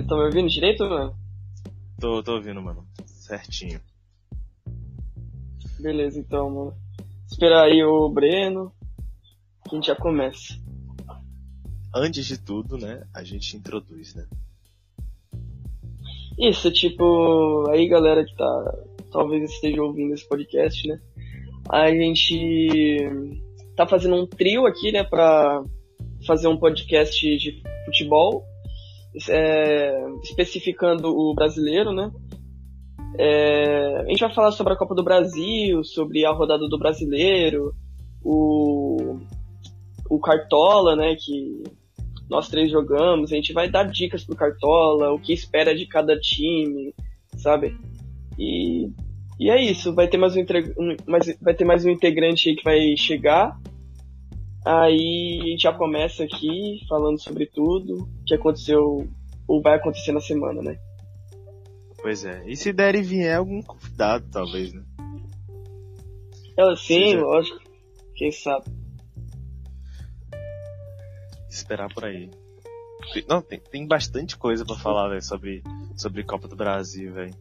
Estão me ouvindo direito, mano? Tô, tô ouvindo, mano. Certinho. Beleza, então, mano. Esperar aí o Breno, que a gente já começa. Antes de tudo, né, a gente introduz, né? Isso, tipo, aí galera que tá, talvez esteja ouvindo esse podcast, né? A gente tá fazendo um trio aqui, né, pra fazer um podcast de futebol, é, especificando o brasileiro, né? É, a gente vai falar sobre a Copa do Brasil, sobre a rodada do brasileiro, o, o Cartola, né, que nós três jogamos, a gente vai dar dicas pro Cartola, o que espera de cada time, sabe? E, e é isso, vai ter mais um, mais, vai ter mais um integrante aí que vai chegar. Aí a gente já começa aqui falando sobre tudo que aconteceu ou vai acontecer na semana, né? Pois é. E se der e vier algum convidado, talvez, né? Ela sim, Seja... lógico. Quem sabe? Esperar por aí. Não, tem, tem bastante coisa para falar, velho, sobre, sobre Copa do Brasil, velho.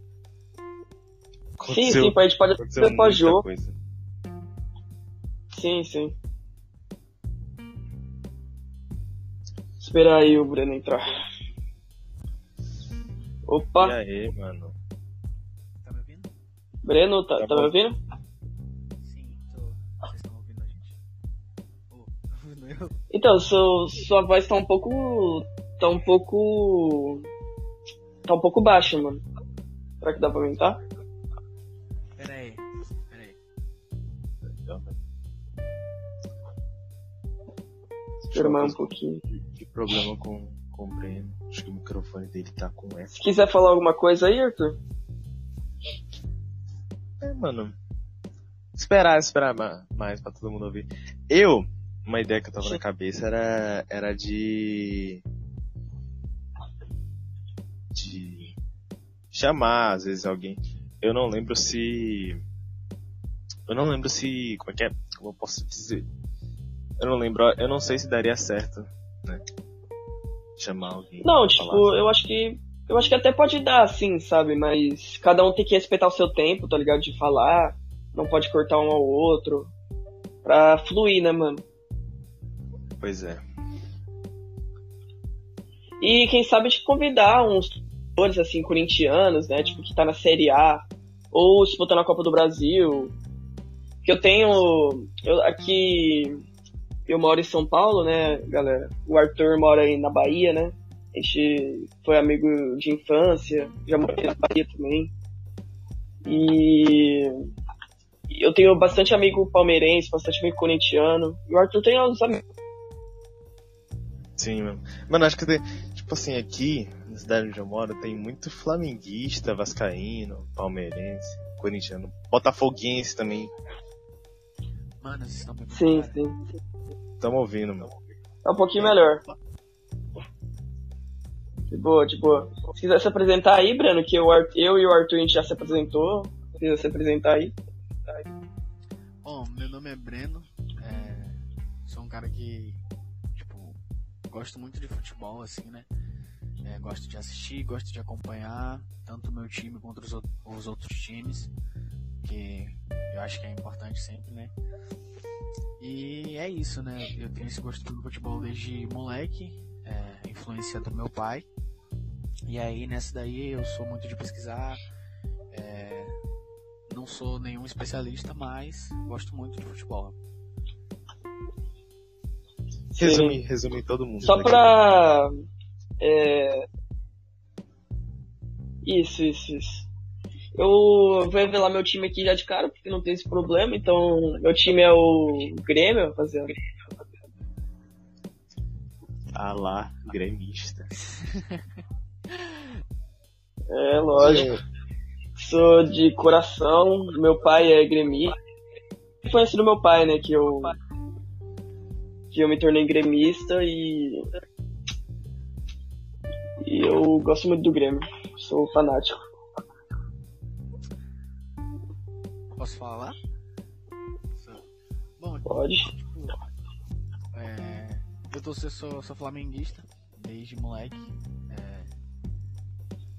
Sim, sim, a gente pode fazer pós-jogo. Sim, sim. Esperar aí o Breno entrar. Opa! E aí, mano? Tá me ouvindo? Breno, tá, tá, tá me ouvindo? Sim, tô. Vocês estão ouvindo a gente? Oh, ouvindo eu? Então, seu, sua voz tá um pouco. tá um pouco. tá um pouco baixa, mano. Será que dá pra aumentar? Pera aí, pera aí. Espera mais um pouquinho. Problema com, com o Breno? Acho que o microfone dele tá com essa. Se quiser falar alguma coisa aí, Arthur? É, mano. Esperar, esperar mais pra todo mundo ouvir. Eu, uma ideia que eu tava na cabeça era, era de. de. chamar, às vezes, alguém. Eu não lembro se. Eu não lembro se. como é que é? Como eu posso dizer? Eu não lembro, eu não sei se daria certo, né? Chamar alguém. Não, tipo, falar, eu acho que. Eu acho que até pode dar, assim, sabe? Mas cada um tem que respeitar o seu tempo, tá ligado? De falar. Não pode cortar um ao outro. Pra fluir, né, mano? Pois é. E quem sabe te convidar uns jogadores, assim, corintianos, né? Tipo, que tá na Série A. Ou botar na Copa do Brasil. Que eu tenho. Eu, aqui eu moro em São Paulo, né, galera? O Arthur mora aí na Bahia, né? A gente foi amigo de infância, já morei na Bahia também. E eu tenho bastante amigo palmeirense, bastante amigo corintiano. E o Arthur tem uns amigos. Sim, mano. Mano, acho que tem, tipo assim, aqui na cidade onde eu moro tem muito flamenguista, vascaíno, palmeirense, corintiano, botafoguense também. Mano, vocês estão me Sim, sim. Tamo ouvindo, meu. Tá um pouquinho melhor. De boa, de boa. Se quiser se apresentar aí, Breno, que eu, eu e o Arthur a gente já se apresentou. Se quiser se apresentar aí. Bom, meu nome é Breno. É... Sou um cara que, tipo, gosto muito de futebol, assim, né? É, gosto de assistir, gosto de acompanhar tanto o meu time quanto os, os outros times, que eu acho que é importante sempre, né? E é isso, né? Eu tenho esse gosto pelo futebol desde moleque, é, influência do meu pai. E aí nessa daí eu sou muito de pesquisar. É, não sou nenhum especialista, mas gosto muito de futebol. Resume, resume todo mundo. Só né? pra. É... Isso, isso, isso. Eu vou revelar meu time aqui já de cara, porque não tem esse problema. Então, meu time é o Grêmio, rapaziada. Ah lá, gremista. é, lógico. Sou de coração, meu pai é gremista. Foi assim do meu pai, né, que eu que eu me tornei gremista e e eu gosto muito do Grêmio. Sou fanático. Posso falar? Bom, pode. Tipo, é, eu tô, sou, sou flamenguista desde moleque. É,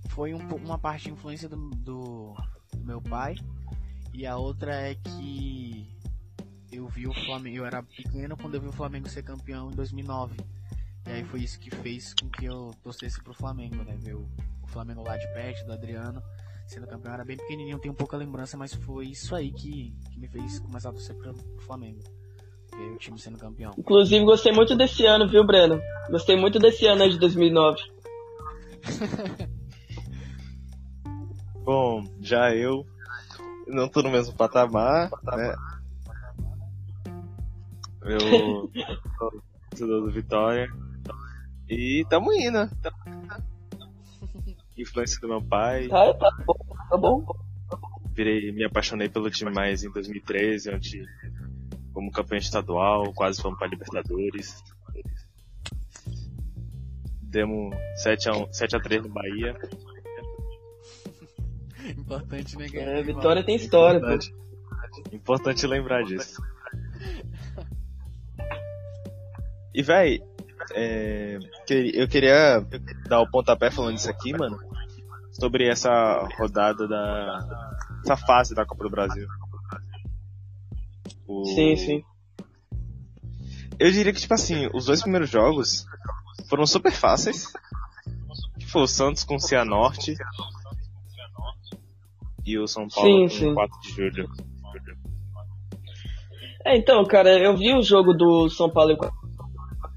foi um, uma parte de influência do, do, do meu pai. E a outra é que eu vi o Flamengo, eu era pequeno quando eu vi o Flamengo ser campeão em 2009. E aí foi isso que fez com que eu torcesse pro Flamengo, né? Ver o, o Flamengo lá de perto, do Adriano, sendo campeão. Era bem pequenininho, tenho pouca lembrança, mas foi isso aí que, que me fez começar a torcer pro, pro Flamengo. Ver o time sendo campeão. Inclusive, gostei muito desse ano, viu, Breno? Gostei muito desse ano aí de 2009. Bom, já eu não tô no mesmo patamar, né? Eu sou torcedor do Vitória. E tamo indo. Influência do meu pai. Tá, tá bom, tá bom. Virei, me apaixonei pelo time mais em 2013, onde como campeão estadual, quase fomos para Libertadores. Demos 7x1, 7x3 no Bahia. Importante, né? É, Vitória tem história, pô. Importante, importante lembrar disso. E véi, é, que- eu queria dar o pontapé falando isso aqui, mano, sobre essa rodada da. essa fase da Copa do Brasil. O- Sim, sim. Eu diria que, tipo assim, os dois primeiros jogos foram super fáceis. Que foi o Santos com o Cianorte e o São Paulo Sim, com sim. o 4 de julho. É, então, cara, eu vi o jogo do São Paulo e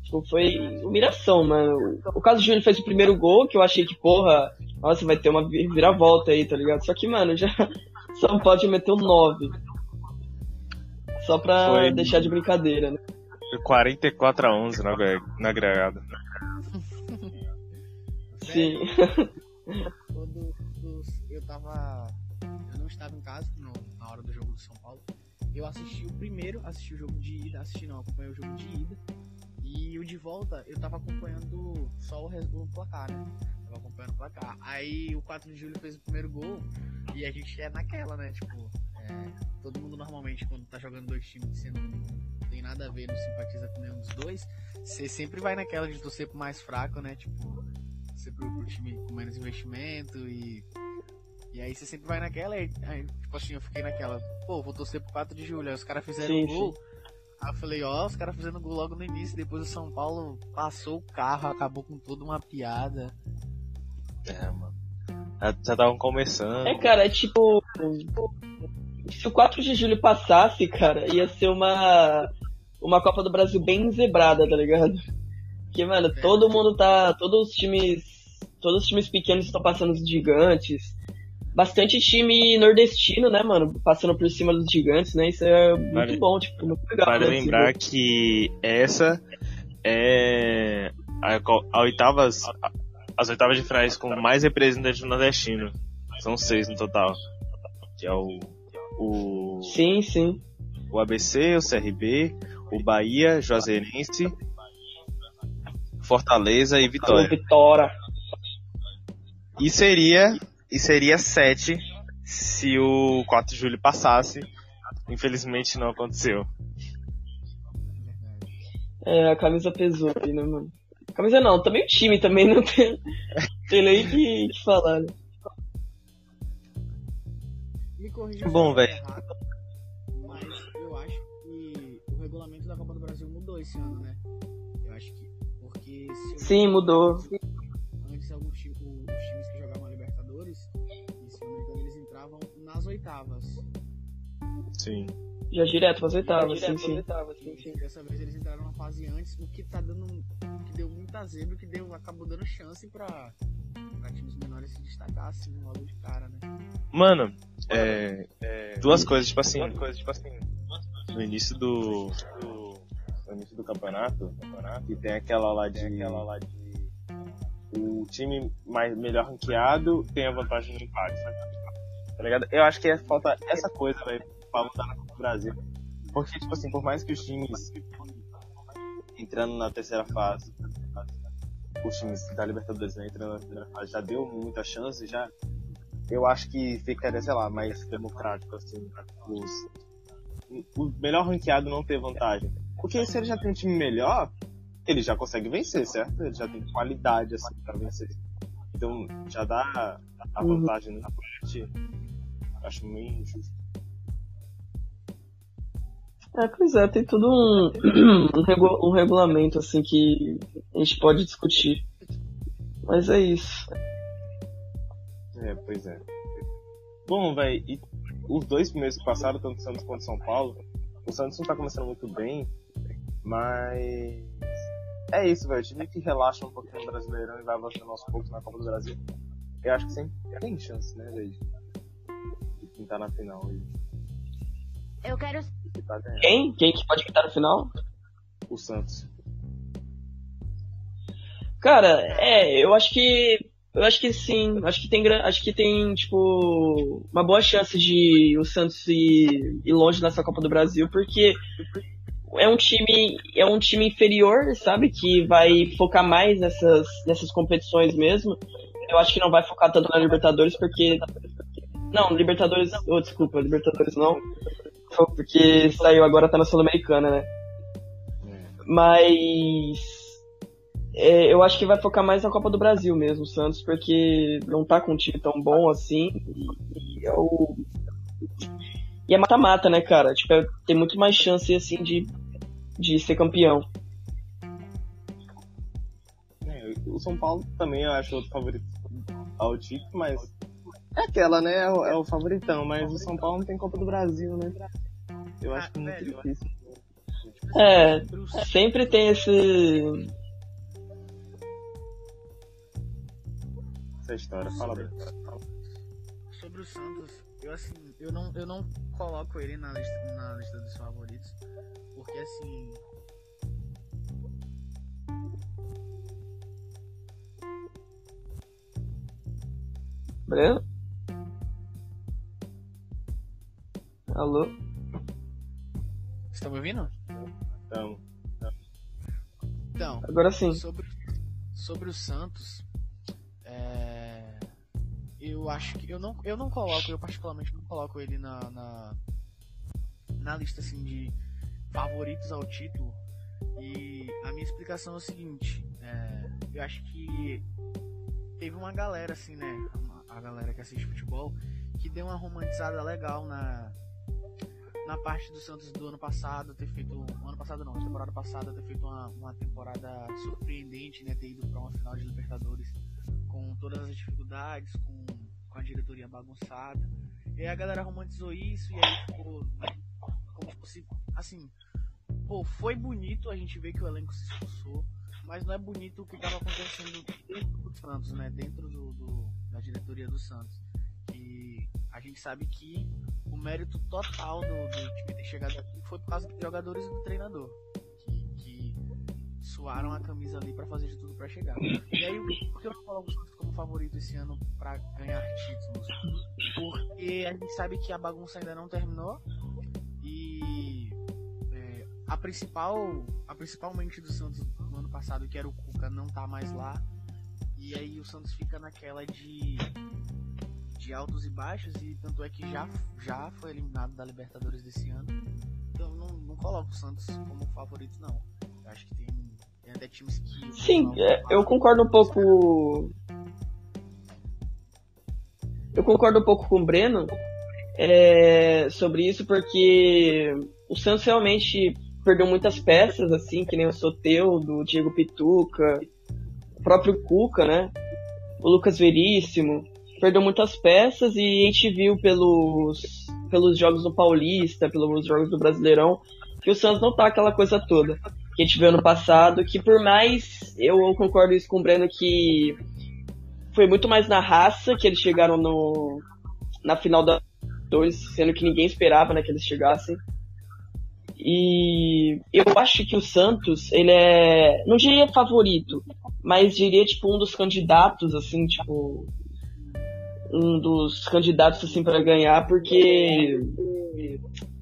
tipo, foi humilhação, mano. O caso Júlio fez o primeiro gol, que eu achei que, porra, nossa, vai ter uma vi- viravolta aí, tá ligado? Só que, mano, já São Paulo já meteu 9. Só pra Foi- deixar de brincadeira, né? Foi 44 a 11 na, na agregada. Sim. Quando, eu tava. Eu não estava em casa no- na hora do jogo do São Paulo. Eu assisti o primeiro, assisti o jogo de ida, assisti não, acompanhei o jogo de ida. E o de volta, eu tava acompanhando só o, res- o placar, né? Tava acompanhando o placar. Aí o 4 de julho fez o primeiro gol e a gente é naquela, né? Tipo, é, todo mundo normalmente quando tá jogando dois times que você não, não tem nada a ver, não simpatiza com nenhum dos dois, você sempre vai naquela de torcer pro mais fraco, né? Tipo, você pro, pro time com menos investimento e. E aí você sempre vai naquela e, aí, tipo assim, eu fiquei naquela, pô, vou torcer pro 4 de julho, aí os caras fizeram Sim, um gol. Aí eu falei, ó, os caras fazendo gol logo no início, depois o São Paulo passou o carro, acabou com toda uma piada. É, mano. Já estavam começando. É, cara, é tipo. Se o 4 de julho passasse, cara, ia ser uma. Uma Copa do Brasil bem zebrada, tá ligado? Porque, mano, todo mundo tá. Todos os times. Todos os times pequenos estão passando os gigantes. Bastante time nordestino, né, mano? Passando por cima dos gigantes, né? Isso é muito Vale- bom, tipo, muito legal. Vale né, lembrar jogo. que essa é a, a oitavas, a- as oitavas de finais com mais representantes do nordestino. São seis no total. Que é o, o, Sim, sim. o ABC, o CRB, o Bahia, Juazeirense, Fortaleza e Vitória. Vitória. E seria, e seria sete se o 4 de julho passasse. Infelizmente não aconteceu. É, a camisa pesou aí, né, mano? Camisa não, também o time também não tem, tem nem que, que falar, né? Me corrija se Bom, velho. errado, Mas eu acho que o regulamento da Copa do Brasil mudou esse ano, né? Eu acho que. Porque se eu Sim, mudou. antes alguns ti- o- os times que jogavam a Libertadores, e se eu não me engano, eles entravam nas oitavas. Sim. Já direto pras oitavas, sim, sim. oitavas, sim, sim. Dessa vez eles entraram na fase antes, o que tá dando. Deu muita zebra, que deu, acabou dando chance pra, pra times menores se destacar, assim, logo de cara, né? Mano, é, duas coisas, tipo assim, no início do, no início do campeonato, que tem aquela lá de, o time mais, melhor ranqueado tem a vantagem no empate, sabe? Tá ligado? Eu acho que é, falta essa coisa, velho, pra mudar na Copa do Brasil. Porque, tipo assim, por mais que os times entrando na terceira fase, os times da Libertadores né, entrando na terceira fase, já deu muita chance, já eu acho que ficaria, sei lá, mais democrático, assim, os, o melhor ranqueado não ter vantagem. Porque se ele já tem um time melhor, ele já consegue vencer, certo? Ele já tem qualidade, assim, pra vencer. Então já dá a Uhum. vantagem no empate. Acho meio injusto. É, pois é, tem tudo um, um, regu- um regulamento assim que a gente pode discutir. Mas é isso. É, pois é. Bom, velho, e os dois primeiros que passaram, tanto o Santos quanto o São Paulo, o Santos não tá começando muito bem, mas. É isso, velho. Time que relaxa um pouquinho no Brasileirão e vai avançando aos poucos na Copa do Brasil. Eu acho que sempre tem chance, né, velho? De pintar na final Eu quero tá ganhando. Quem? Quem que pode quitar no final? O Santos. Cara, é, eu acho que. Eu acho que sim. Acho que tem acho que tem, tipo, uma boa chance de o Santos ir, ir longe nessa Copa do Brasil, porque é um time. É um time inferior, sabe? Que vai focar mais nessas, nessas competições mesmo. Eu acho que não vai focar tanto na Libertadores, porque. Não, Libertadores. Oh, desculpa, Libertadores não. Porque saiu agora tá na Sul-Americana, né? É. Mas é, eu acho que vai focar mais na Copa do Brasil mesmo, o Santos, porque não tá com um time tão bom assim. E, e é o. E é mata-mata, né, cara? Tipo, é- tem muito mais chance assim de, de ser campeão. É, o São Paulo também eu acho outro favorito ao título, mas é aquela, né? É o, é o favoritão, mas o São Paulo não tem Copa do Brasil, né? Eu acho que é muito velho, difícil. É, Sobre o sempre tem esse. Essa história, fala bem. sobre o Santos, eu assim, eu não, eu não coloco ele na lista, na lista dos favoritos, porque assim. Breno? Alô? Você tá me ouvindo? Então, Então, Agora sim. sobre, sobre o Santos, é, eu acho que eu não, eu não coloco, eu particularmente não coloco ele na, na, na lista assim de favoritos ao título. E a minha explicação é o seguinte, é, eu acho que teve uma galera assim, né, uma- a galera que assiste futebol, que deu uma romantizada legal na na parte do Santos do ano passado ter feito ano passado não, temporada passada ter feito uma, uma temporada surpreendente, né, ter ido para uma final de Libertadores com todas as dificuldades, com, com a diretoria bagunçada. E a galera romantizou isso e aí ficou como se assim, pô, foi bonito a gente ver que o elenco se esforçou, mas não é bonito o que estava acontecendo dentro do Santos, né, dentro do, do- da diretoria do Santos. E a gente sabe que o mérito total do, do time ter chegado aqui foi por causa dos jogadores e do treinador. Que, que suaram a camisa ali pra fazer de tudo pra chegar. E aí, por que eu não coloco o Santos como favorito esse ano pra ganhar títulos? Porque a gente sabe que a bagunça ainda não terminou e é, a principal a principal mente do Santos no ano passado, que era o Cuca, não tá mais lá. E aí o Santos fica naquela de de altos e baixos e tanto é que já, já foi eliminado da Libertadores desse ano. Então não, não coloco o Santos como favorito não. Eu acho que tem, tem até times que. Sim, é, eu concordo um pouco. Eu concordo um pouco com o Breno é, sobre isso, porque o Santos realmente perdeu muitas peças, assim, que nem o Soteudo, o Diego Pituca, o próprio Cuca, né? O Lucas Veríssimo. Perdeu muitas peças e a gente viu pelos, pelos jogos do Paulista, pelos jogos do Brasileirão, que o Santos não tá aquela coisa toda que a gente viu ano passado, que por mais eu concordo isso com o Breno que foi muito mais na raça que eles chegaram no na final da dois, sendo que ninguém esperava né, que eles chegassem. E eu acho que o Santos, ele é, não diria favorito, mas diria tipo um dos candidatos assim, tipo um dos candidatos assim para ganhar, porque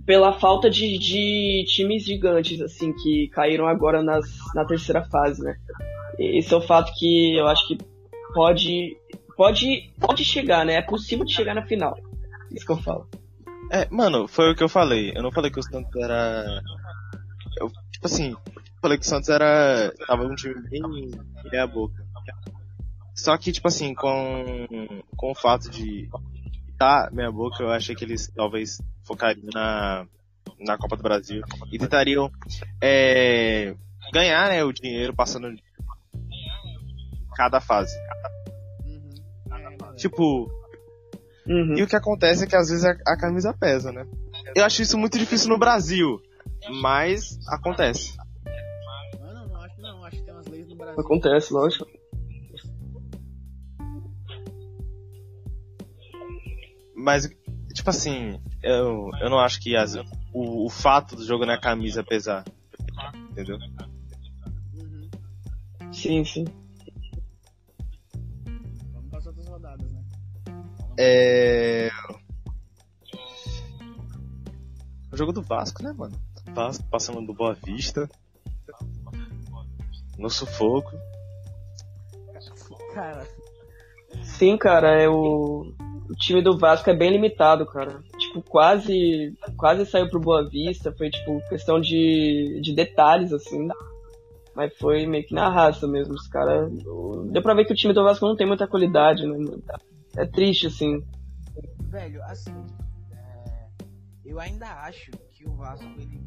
pela falta de, de times gigantes, assim, que caíram agora nas, na terceira fase, né? Esse é o fato que eu acho que pode, pode, pode chegar, né? É possível de chegar na final. Isso que eu falo. É, mano, foi o que eu falei. Eu não falei que o Santos era. Eu, tipo assim, falei que o Santos era. Tava um time bem meia boca. Só que, tipo assim, com, com o fato de tá meia boca, eu achei que eles talvez focariam na, na Copa do Brasil e tentariam é, ganhar né, o dinheiro passando cada fase. Uhum. Tipo, Uhum. e o que acontece é que às vezes a, a camisa pesa, né? Eu acho isso muito difícil no Brasil, mas acontece. não, não, Mas, tipo assim, eu, eu não acho que as, o, o fato do jogo na camisa pesar. Entendeu? Uhum. Sim, sim. Vamos passar outras rodadas, né? É. O jogo do Vasco, né, mano? Vasco passando do Boa Vista. No sufoco. Cara, Sim, cara, é o... o time do Vasco é bem limitado, cara. Tipo, quase quase saiu pro Boa Vista, foi tipo questão de, de detalhes assim. Mas foi meio que na raça mesmo, os caras. Deu pra ver que o time do Vasco não tem muita qualidade, né? É triste, assim. velho, assim, é, eu ainda acho que o Vasco ele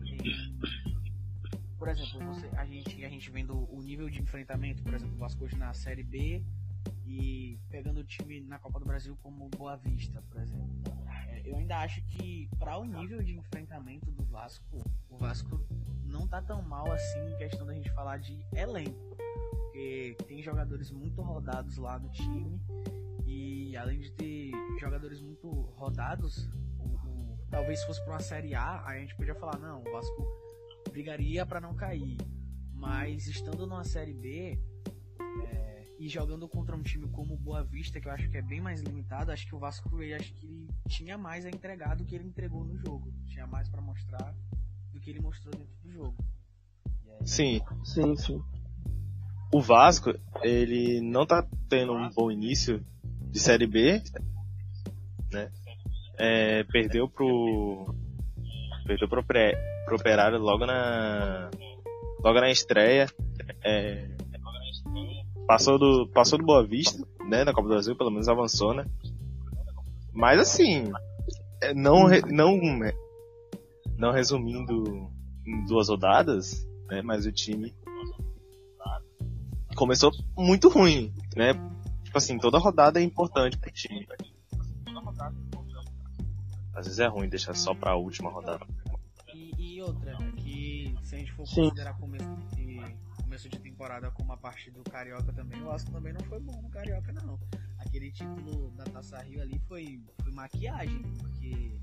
por exemplo, você, a gente a gente vendo o nível de enfrentamento, por exemplo, o Vasco hoje na Série B e pegando o time na Copa do Brasil como Boa Vista, por exemplo. É, eu ainda acho que para o nível de enfrentamento do Vasco, o Vasco não tá tão mal assim em questão da gente falar de elenco, porque tem jogadores muito rodados lá no time e além de ter jogadores muito rodados, o- o- talvez se fosse para uma Série A, a gente podia falar, não, o Vasco brigaria para não cair. Mas estando numa Série B é, e jogando contra um time como o Boa Vista, que eu acho que é bem mais limitado, acho que o Vasco ele, acho que ele tinha mais a entregar do que ele entregou no jogo. Tinha mais para mostrar do que ele mostrou dentro do jogo. Aí- Sim, Sim, sim. o Vasco, ele não tá tendo um bom início de Série B, né? É, perdeu pro. Perdeu pro, pré, pro Operário logo na. Logo na estreia. É, passou do. Passou do Boa Vista, né? Na Copa do Brasil, pelo menos avançou, né? Mas assim. é, Não, não, não resumindo em duas rodadas, né? Mas o time começou muito ruim, né? Tipo assim, toda rodada é importante pro time. Às vezes é ruim deixar só pra última rodada. E, e outra, que se a gente for Sim. considerar começo de, começo de temporada como a parte do Carioca também, o Vasco também não foi bom no Carioca, não. Aquele título da Taça Rio ali foi, foi maquiagem, porque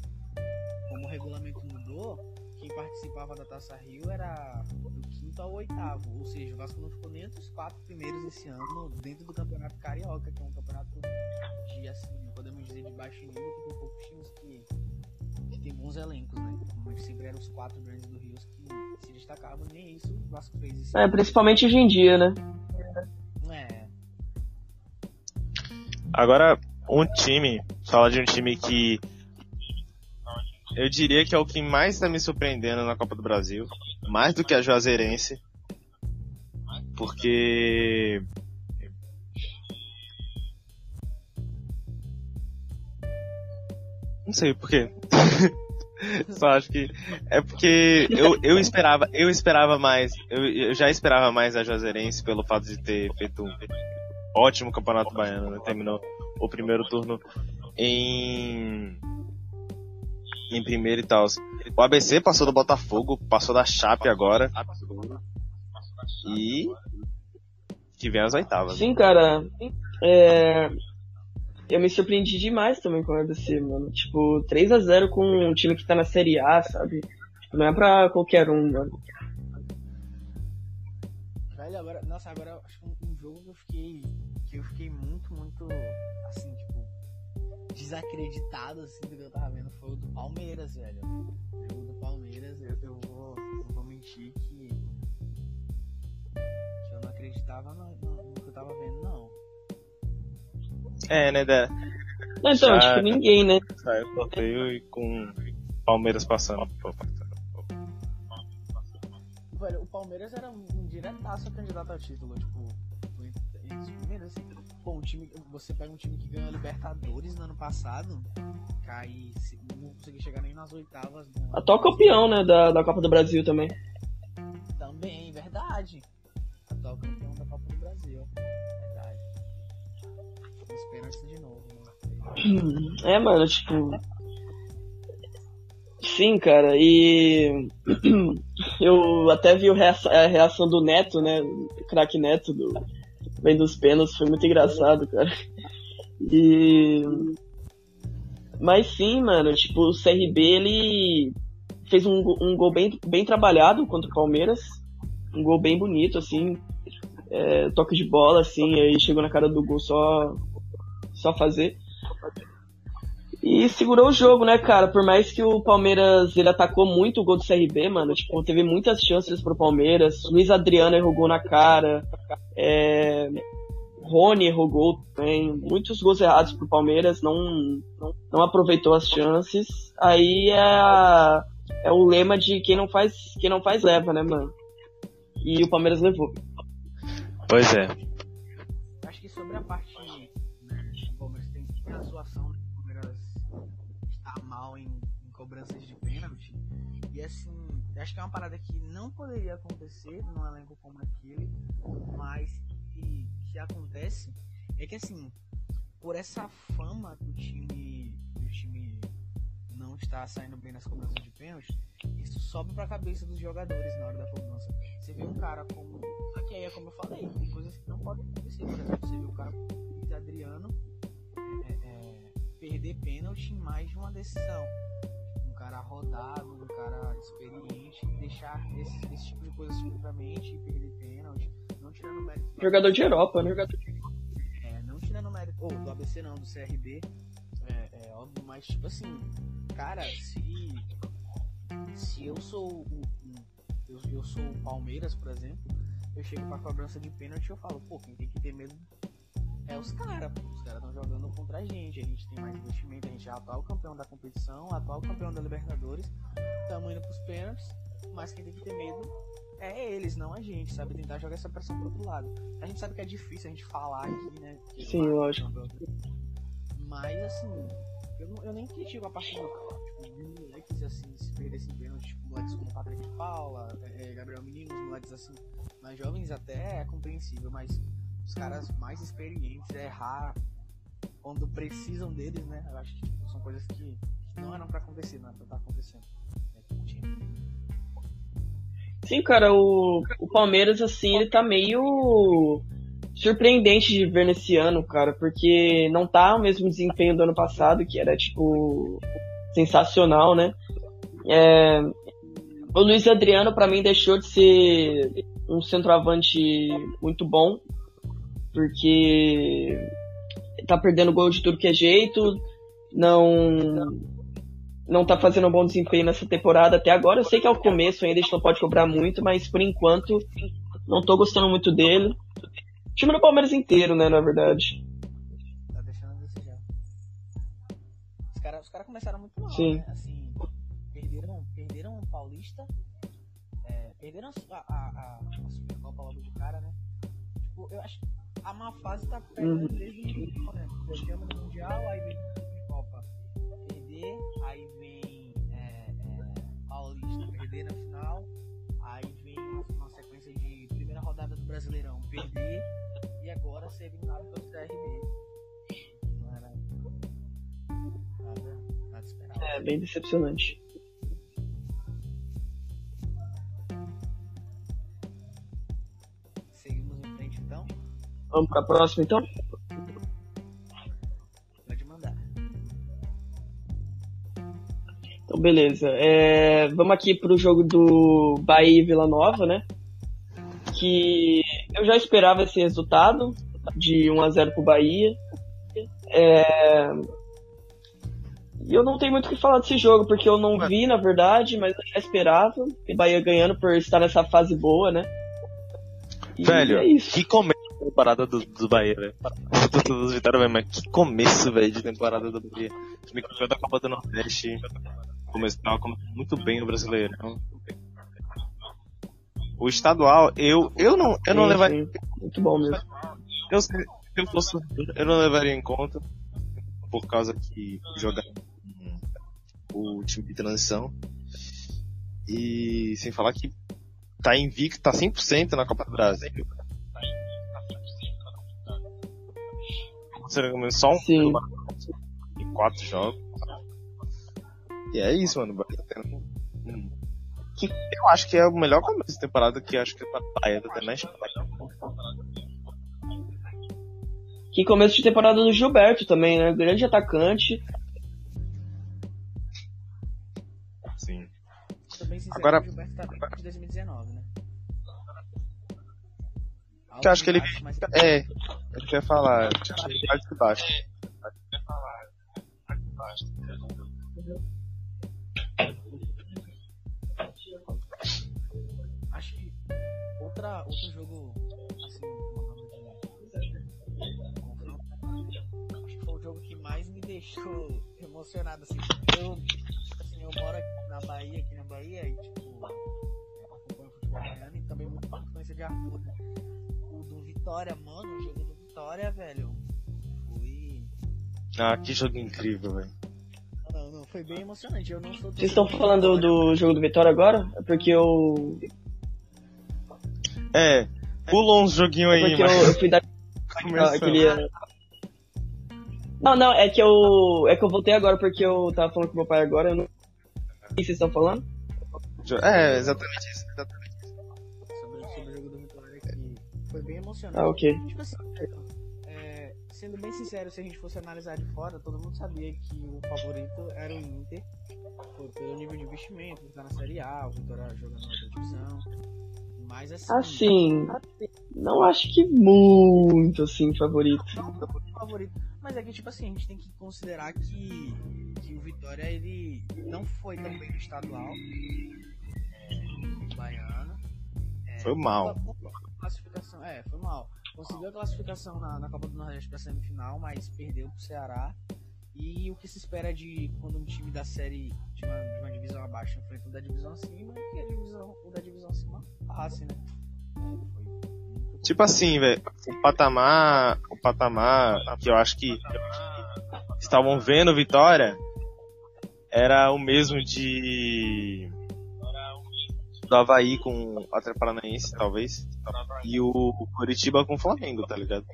como o regulamento mudou, quem participava da Taça Rio era do quinto ao oitavo, ou seja, o Vasco não ficou nem entre os quatro primeiros esse ano dentro do Campeonato Carioca, que é um campeonato de, assim, podemos dizer, de baixo nível, que tem poucos times que que tem bons elencos, né? Mas sempre eram os quatro grandes do Rio se destacavam, nem isso o Vasco fez esse É, principalmente hoje em dia, né? É, Agora, um time, falar de um time que eu diria que é o que mais está me surpreendendo na Copa do Brasil, mais do que a Juazeirense, porque não sei por quê. Só acho que é porque eu, eu esperava, eu esperava mais, eu, eu já esperava mais a Juazeirense pelo fato de ter feito um ótimo campeonato baiano, né? Terminou o primeiro turno em em primeiro e tal. O ABC passou do Botafogo, passou da Chape agora. E que vem as oitavas. Sim, cara. É... Eu me surpreendi demais também com o ABC, mano. Tipo, 3 a 0 com um time que tá na Série A, sabe? Tipo, não é pra qualquer um, mano. velho, agora, nossa, agora eu acho que um, jogo que eu fiquei, que eu fiquei muito, muito, assim, tipo, desacreditado, assim, do que eu tava vendo foi o do Palmeiras, velho. O jogo do Palmeiras, eu, eu vou, não vou mentir que, que eu não acreditava no, no- no que eu tava vendo, não. É, né, da, Não, então, Já- tipo, ninguém, né? saiu o sorteio e com Palmeiras passando. Velho, o Palmeiras era um diretaço candidato ao título, tipo, primeiros, assim. Pô, um time, você pega um time que ganhou a Libertadores no ano passado, cai, não conseguiu chegar nem nas oitavas. do- Atual campeão, né, da, da Copa do Brasil também. Também, verdade. Atual campeão da Copa do Brasil. Verdade. Pênaltis de novo, né? É, mano, tipo. Sim, cara, e. Eu até vi a reação do Neto, né? Craque Neto, do... vem dos foi muito engraçado, cara. E. Mas sim, mano, tipo, o CRB ele fez um, um gol bem, bem trabalhado contra o Palmeiras. Um gol bem bonito, assim. é, toque de bola, assim, aí chegou na cara do gol só, só fazer. E segurou o jogo, né, cara? Por mais que o Palmeiras ele atacou muito o gol do CRB, mano. Tipo, teve muitas chances pro Palmeiras. Luiz Adriano errou gol na cara. É... Rony errou gol também. Muitos gols errados pro Palmeiras. Não, não, não aproveitou as chances. Aí é, a- é o lema de quem não faz, quem não faz leva, né, mano? E o Palmeiras levou. Pois é. Acho que sobre a parte assim, acho que é uma parada que não poderia acontecer num elenco como aquele, mas que, que acontece é que assim, por essa fama do time, do time não estar saindo bem nas cobranças de pênalti, isso sobe pra cabeça dos jogadores na hora da cobrança. Você vê um cara como. Que aí é como eu falei, tem coisas que não podem acontecer. Por exemplo, você vê o cara Adriano é, é, perder pênalti em mais de uma decisão. Cara rodado, um cara experiente, deixar esse, esse tipo de coisa subir pra mente e perder pênalti, não tirando mérito. do Jogador de Europa, né? Jogador é, não tirando mérito. Ou do ABC não, do CRB. É, é óbvio, mas tipo assim, cara, se. Se eu sou o. o- eu, eu sou o Palmeiras, por exemplo, eu chego pra cobrança de pênalti e eu falo, pô, quem tem que ter medo é os caras, pô. Os caras estão jogando contra a gente, a gente tem mais investimento, a gente é atual campeão da competição, atual campeão da Libertadores, estamos indo pros pênaltis, mas quem tem que ter medo é eles, não a gente, sabe? Tentar jogar essa pressão pro outro lado. A gente sabe que é difícil a gente falar aqui, né? Sim, vai, lógico. Mas assim, eu, não- eu nem critico a parte do tipo, moleques assim, se perdessem pênalti, tipo, moleques como Patrick de Paula, é, é, Gabriel Menino, os moleques assim, mais jovens até é compreensível, mas os caras mais experientes errar quando precisam deles, né? Eu acho que tipo, são coisas que não eram pra acontecer, não, tá acontecendo. né, com o time. Sim, cara, o, o Palmeiras, assim, ele tá meio surpreendente de ver nesse ano, cara, porque não tá o mesmo desempenho do ano passado, que era, tipo, sensacional, né? É, o Luiz Adriano, pra mim, deixou de ser um centroavante muito bom, porque tá perdendo gol de tudo que é jeito, não não tá fazendo um bom desempenho nessa temporada até agora. Eu sei que é o começo ainda, a gente não pode cobrar muito, mas por enquanto não tô gostando muito dele. O time do Palmeiras inteiro, né, na verdade. Tá deixando a desejar. Os caras cara começaram muito mal, Sim. né? Assim, perderam, perderam o Paulista, é, perderam a, a, a, a Supercopa logo de cara, né? Tipo, eu acho que a má fase tá pegando Uhum. desde o início, né? Chegamos no Mundial, aí vem a Supercopa perder, aí vem é, é, Paulista perder na final, aí vem uma, uma sequência de primeira rodada do Brasileirão perder, e agora ser eliminado pelo CRB. Não era nada, nada esperado. É bem decepcionante. Vamos pra próxima então? Pode mandar. Então, beleza. É, vamos aqui pro jogo do Bahia e Vila Nova, né? Que eu já esperava esse resultado de 1 a 0 pro Bahia. É, E eu não tenho muito o que falar desse jogo, porque eu não vi, na verdade, mas eu já esperava. O Bahia ganhando por estar nessa fase boa, né? E Velho, é isso. que começo temporada do, do Bahia, velho. Todos vitórias, velho, mas que começo, velho, de temporada do Bahia. Campeão da Copa do Nordeste. Começou, começando muito bem no Brasileirão. O estadual, eu, eu não, eu não Sim, levaria, sim. Muito bom mesmo. Eu, se eu fosse, eu não levaria em conta, por causa que jogar o time de transição. E sem falar que tá invicto, tá 100% na Copa do Brasil. Será só um Sim. em quatro jogos. E é isso, mano. Hum. Que eu acho que é o melhor começo de temporada que acho que é pra Bahia até na Espanha. Que começo de temporada do Gilberto também, né? Grande atacante. Sim. Agora- o Gilberto tá bem de 2019, né? Que eu acho que ele- e É, eu queria falar, tipo, mais de baixo. Acho que outra, outro jogo, assim, acho que foi o jogo que mais me deixou emocionado, assim. Eu, assim, eu moro aqui na Bahia, aqui na Bahia, e, tipo, acompanho o futebol baiano e também muito influência de Arthur, né? O do Vitória, mano, o jogo do Vitória, velho, foi... Ah, que jogo incrível, velho. Não, não, foi bem emocionante. Eu não sou Vocês estão falando do jogo do Vitória agora? É porque eu. É, pula uns joguinhos É aí, porque eu, mas eu fui dar aquele. Não, não, é que eu. É que eu voltei agora porque eu tava falando com meu pai agora, eu não. O que vocês estão falando? É, exatamente isso. Exatamente. sobre, sobre o jogo do Vitória que foi bem emocionante. Ah, ok. Tipo assim, é, sendo bem sincero, se a gente fosse analisar de fora, todo mundo sabia que o favorito era o Inter, por- pelo nível de investimento, que tá na Série A, o Vitória jogando na outra divisão. Mas assim, Assim. Não acho que muito, assim, favorito. não o favorito. Mas é que, tipo assim, a gente tem que considerar que, que o Vitória, ele não foi tão bem no estadual. É, baiano. É, Foi mal. Classificação, é, foi mal. Conseguiu a classificação na, na Copa do Nordeste pra semifinal, mas perdeu pro Ceará. E o que se espera de quando um time da série de uma, de uma divisão abaixo enfrenta o da divisão acima que a divisão, o da divisão acima passe, né? Tipo assim, velho, o patamar, o patamar que eu acho que estavam vendo Vitória era o mesmo de do Havaí com o Atlético Paranaense, talvez, e o Curitiba com o Flamengo, tá ligado?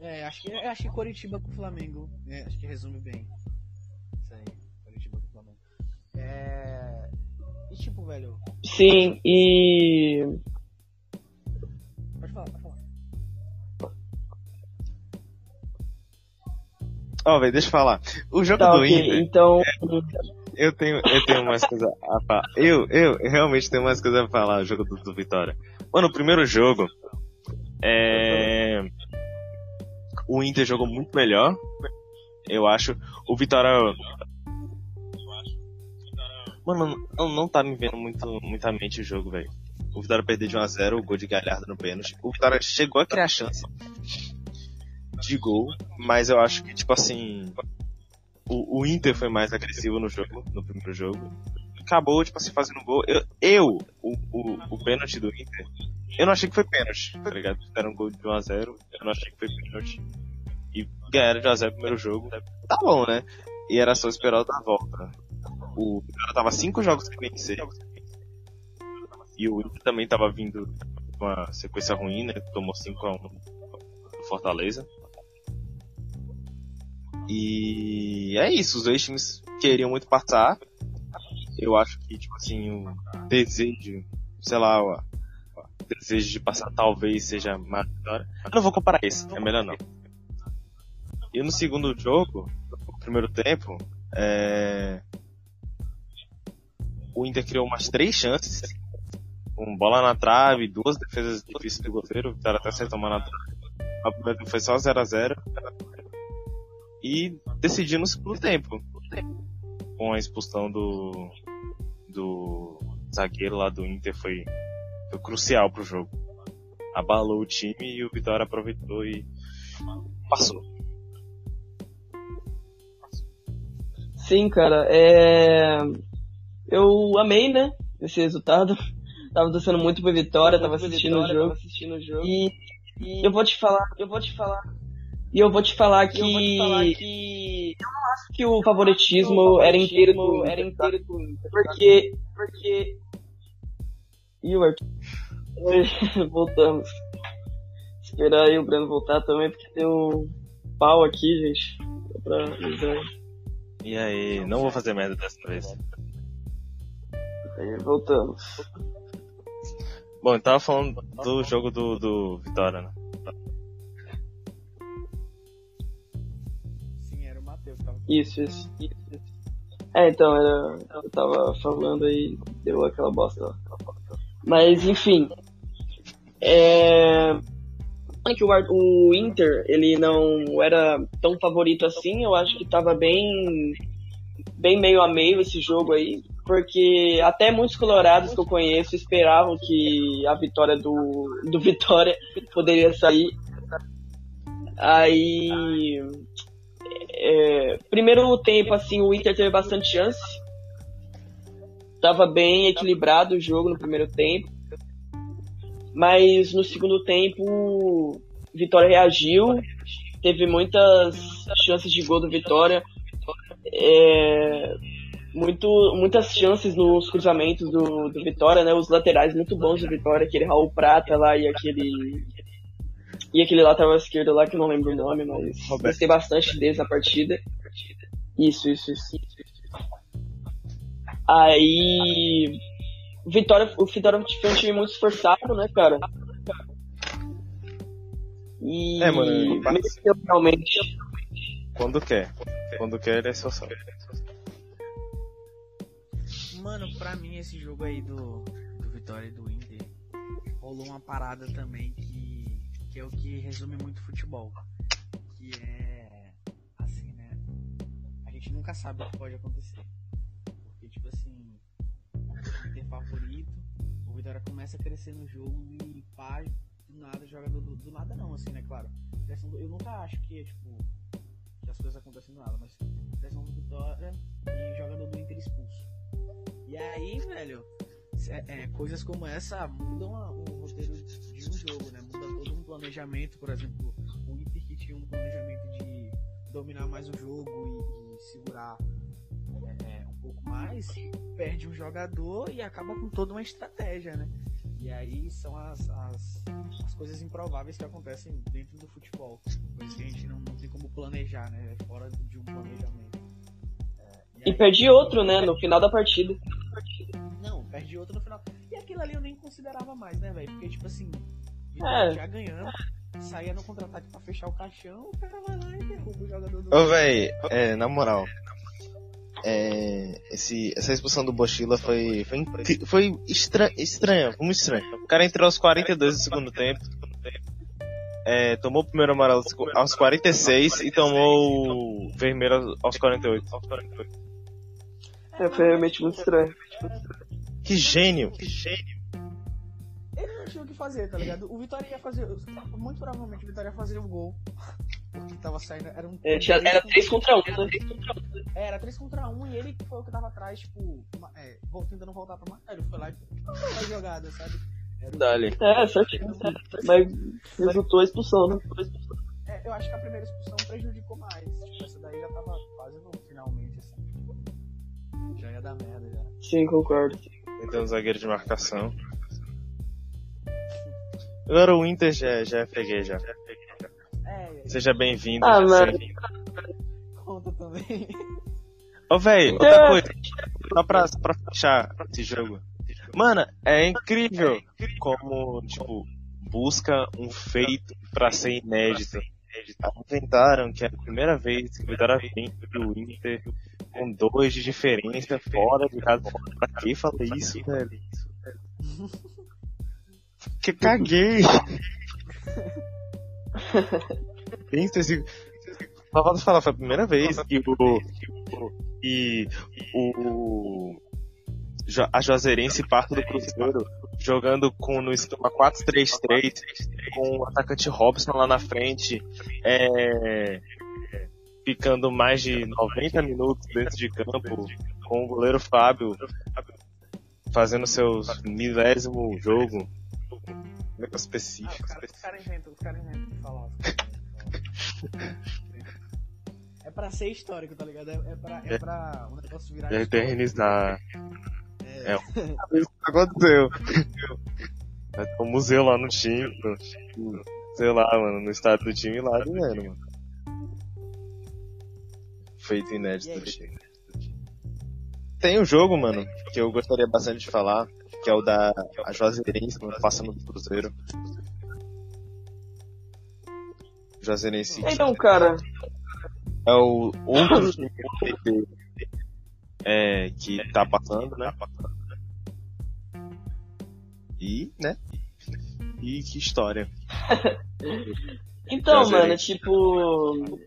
É, acho que, acho que Coritiba com o Flamengo. É, acho que resume bem. Isso aí, Coritiba com o Flamengo. É. E tipo, velho. Sim, e. Pode falar, pode falar. Ó, velho, deixa eu falar. O jogo Tá, do ok. Inter, Então. Eu tenho, eu tenho umas coisas a falar. Eu, eu realmente tenho umas coisas a falar, o jogo do, do Vitória. Mano, o primeiro jogo, é... O Inter jogou muito melhor, eu acho. O Vitória... Mano, não, não tá me vendo muito, muitamente o jogo, velho. O Vitória perdeu de 1x0, o gol de Galhardo no pênalti. O Vitória chegou a criar chance de gol, mas eu acho que, tipo assim, o, o Inter foi mais agressivo no jogo, no primeiro jogo. Acabou, tipo assim, fazendo gol. Eu, eu o, o, o pênalti do Inter, eu não achei que foi pênalti, tá ligado? Fizeram um gol de 1x0, eu não achei que foi pênalti. E ganharam de 1x0 no primeiro jogo. Tá bom, né? E era só esperar da volta. O cara tava 5 jogos sem vencer. E o Inter também tava vindo com uma sequência ruim, né? Tomou 5x1 do Fortaleza. E é isso, os dois times queriam muito passar. Eu acho que, tipo assim, o desejo, sei lá, o desejo de passar talvez seja maior. Eu não vou comparar esse, é melhor não. E no segundo jogo, no primeiro tempo, é... o Inter criou umas três chances, com bola na trave, duas defesas difíceis do goleiro, o Vitória até acertou uma na trave. A primeira foi só 0x0 e decidiu no segundo tempo. Com a expulsão do, do zagueiro lá do Inter foi, foi crucial pro jogo. Abalou o time e o Vitória aproveitou e passou. Sim, cara, é. Eu amei, né? Esse resultado. Tava torcendo muito pra vitória, tava assistindo o jogo. E E eu vou te falar, eu vou te falar. E eu vou te falar que, eu, te falar que... eu não acho que o favoritismo, o favoritismo era inteiro do era inteiro do Inter, porque porque e o Arthur voltamos. Esperar aí o Breno voltar também, porque tem um pau aqui, gente. Pra. E aí, não vou fazer merda dessa vez. Aí, voltamos. Bom, eu tava falando do jogo do, do Vitória, né? Isso, isso, isso. É, então, era, eu tava falando aí, deu aquela bosta lá. Mas, enfim. É... Que o, o Inter, ele não era tão favorito assim, eu acho que tava bem, bem meio a meio esse jogo aí, porque até muitos colorados que eu conheço esperavam que a vitória do, do Vitória poderia sair. Aí, é, primeiro tempo, assim, o Inter teve bastante chance. Tava bem equilibrado o jogo no primeiro tempo. Mas no segundo tempo, Vitória reagiu. Teve muitas chances de gol do Vitória. É, muito, muitas chances nos cruzamentos do, do Vitória, né? Os laterais muito bons do Vitória, aquele Raul Prata lá e aquele. E aquele lateral esquerdo lá que eu não lembro o nome, mas Roberto. gostei bastante deles na partida. Isso, isso, isso. Aí. Vitória, o Vitória foi um time muito esforçado, né, cara? E É, mano, realmente. Quando quer. Quando quer, ele é só só. Mano, pra mim esse jogo aí do, do Vitória e do Inter rolou uma parada também que, que é o que resume muito futebol. Que é assim, né? A gente nunca sabe o que pode acontecer. Porque tipo assim, o Inter favorito, o Vitória começa a crescer no jogo e pá, do nada jogador do, do nada não, assim, né, claro. Eu nunca acho que é tipo que as coisas acontecem do nada, mas pressão do Vitória e jogador do Inter expulso. E aí, velho, é, é, coisas como essa mudam o roteiro jogo, né? Muda todo um planejamento, por exemplo, o Inter que tinha um planejamento de dominar mais o jogo e, e segurar é, é, um pouco mais, perde um jogador e acaba com toda uma estratégia, né? E aí são as, as, as coisas improváveis que acontecem dentro do futebol. Coisas que a gente não, não tem como planejar, né? É fora de um planejamento. É, E perdi outro, né, no final da partida. não, perde outro no final. E aquilo ali eu nem considerava mais, né, velho? Porque, tipo assim, É. já ganhando, saía no contra-ataque pra fechar o caixão, o cara vai lá e derruba o jogador do. Ô, véi, é, na moral. É, esse, essa expulsão do Bochila foi, foi, foi estra, estranha, foi muito estranha. O cara entrou aos 42 do segundo tempo. É, tomou o primeiro amarelo aos 46 e tomou o vermelho aos- aos 48. É, foi realmente muito estranho. Que gênio, que gênio. Não tinha o que fazer, tá ligado? O Vitória ia fazer. Muito provavelmente o Vitória ia fazer o gol. Porque tava saindo. Era um. É, tinha- era 3 contra 1, né? É, era 3 contra 1 e ele que foi o que tava atrás, tipo, é, tentando voltar pra marcar. Ele foi lá e a jogada, sabe? Era Dali. É, certinho. Mas resultou a expulsão, né? É, eu acho que a primeira expulsão prejudicou mais. Tipo, essa daí já tava quase no finalmente, assim. Já ia dar merda já. Sim, concordo. Então um zagueiro de marcação. Agora o Inter já, já é freguês já. É, Seja bem-vindo. Ah, já mano. seja- conta também. Ô, véi, outra coisa. Só pra, pra fechar esse jogo. Mano, é incrível como, tipo, busca um feito pra ser inédito. Inventaram que é a primeira vez que o Vitória vence o Inter com dois de diferença fora de casa. Pra que falei isso, velho? Que caguei! Pensa esse. Falta falar, foi a primeira vez que o. E o. A Juazeirense parte do Cruzeiro jogando com, no esquema 4-3-3, com o atacante Robson lá na frente, é, ficando mais de 90 minutos dentro de campo, com o goleiro Fábio fazendo seus milésimo jogo. Ah, específico. os caras cara inventam, os caras inventam de falar. É pra ser histórico, tá ligado? É, é, pra, é pra o negócio virar histórico. eternizar. É. É. Isso que aconteceu. Vai ter um museu lá no time. no- sei lá, mano, no estádio do time lá dizendo, mano. Feito inédito do time. Tem um jogo, mano, que eu gostaria bastante de falar, que é o da a Juazeirense, passando do Cruzeiro. Juazeirense Então, cara, é o outro time que, é, que tá passando, né? E, né? E que história. Então, mano, tipo.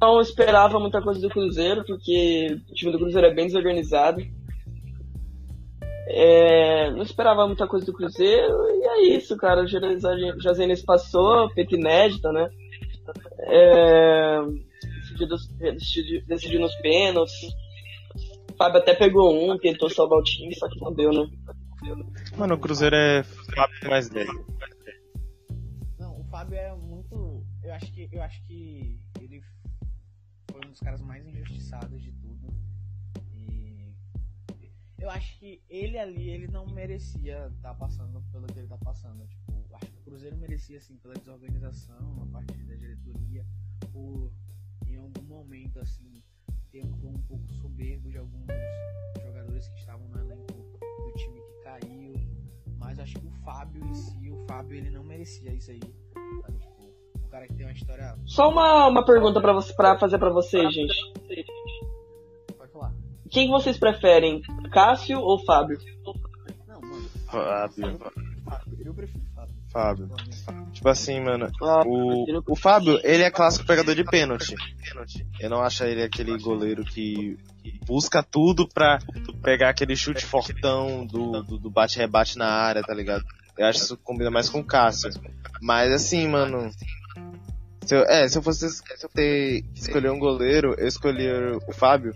Não esperava muita coisa do Cruzeiro, porque o time do Cruzeiro é bem desorganizado. É, não esperava muita coisa do Cruzeiro, e é isso, cara. O Jazenes passou, feito inédita, né? É, decidiu, decidiu, decidiu nos pênaltis. O Fábio até pegou um, tentou salvar o time, só que não deu, né? Mano, o Cruzeiro é Fábio mais velho. Não, o Fábio é muito. Eu acho que. Eu acho que ele foi um dos caras mais injustiçados de tudo. Eu acho que ele ali, ele não merecia estar passando pelo que ele tá passando. Tipo, acho que o Cruzeiro merecia, assim, pela desorganização, a partir da diretoria, por em algum momento, assim, ter um tom um pouco soberbo de alguns jogadores que estavam no elenco do time que caiu. Mas acho que o Fábio em si, o Fábio ele não merecia isso aí. Sabe? Tipo, um cara que tem uma história. Só uma, uma pergunta pra, você, pra fazer pra vocês, gente. Quem que vocês preferem, Cássio ou Fábio? Não, mano. Fábio. Fábio. Eu prefiro Fábio. Fábio. Tipo assim, mano, Ah, o, o Fábio, ele é clássico pegador de pênalti. Eu não acho ele aquele goleiro que busca tudo pra pegar aquele chute fortão do, do, do bate-rebate na área, tá ligado? Eu acho que isso combina mais com o Cássio. Mas assim, mano. Se eu, é, se eu fosse ter, escolher um goleiro, eu escolhi o Fábio.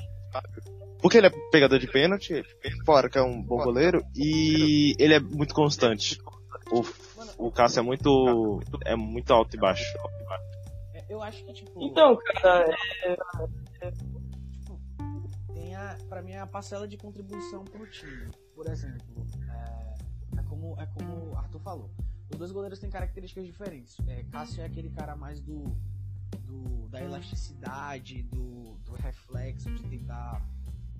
Porque ele é pegador de pênalti, fora que é um bom goleiro, e ele é muito constante. O, o Cássio é muito. é muito alto e baixo. É, Eu acho que, tipo. Então, cara, tipo, tem a, pra mim a parcela de contribuição pro time. Por exemplo, é, é como, é como o Arthur falou. Os dois goleiros têm características diferentes. É, Cássio é aquele cara mais do, do da elasticidade, do, do reflexo, de tentar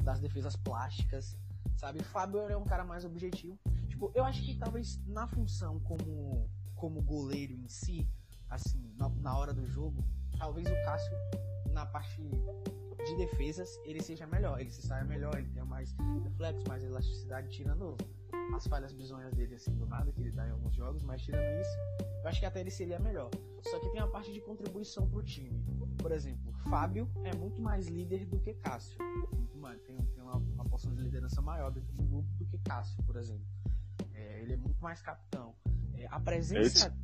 das defesas plásticas, sabe? Fábio é um cara mais objetivo. Tipo, eu acho que talvez na função como como goleiro em si, assim, na, na hora do jogo, talvez o Cássio na parte de defesas ele seja melhor, ele se saia melhor, ele tenha mais reflexo, mais elasticidade, tirando as falhas bizonhas dele assim do nada que ele dá em alguns jogos, mas tirando isso, eu acho que até ele seria melhor. Só que tem a parte de contribuição pro time. Por exemplo, Fábio é muito mais líder do que Cássio. Tem, tem uma, uma porção de liderança maior dentro do grupo do que Cássio, por exemplo. É, ele é muito mais capitão. É, a presença.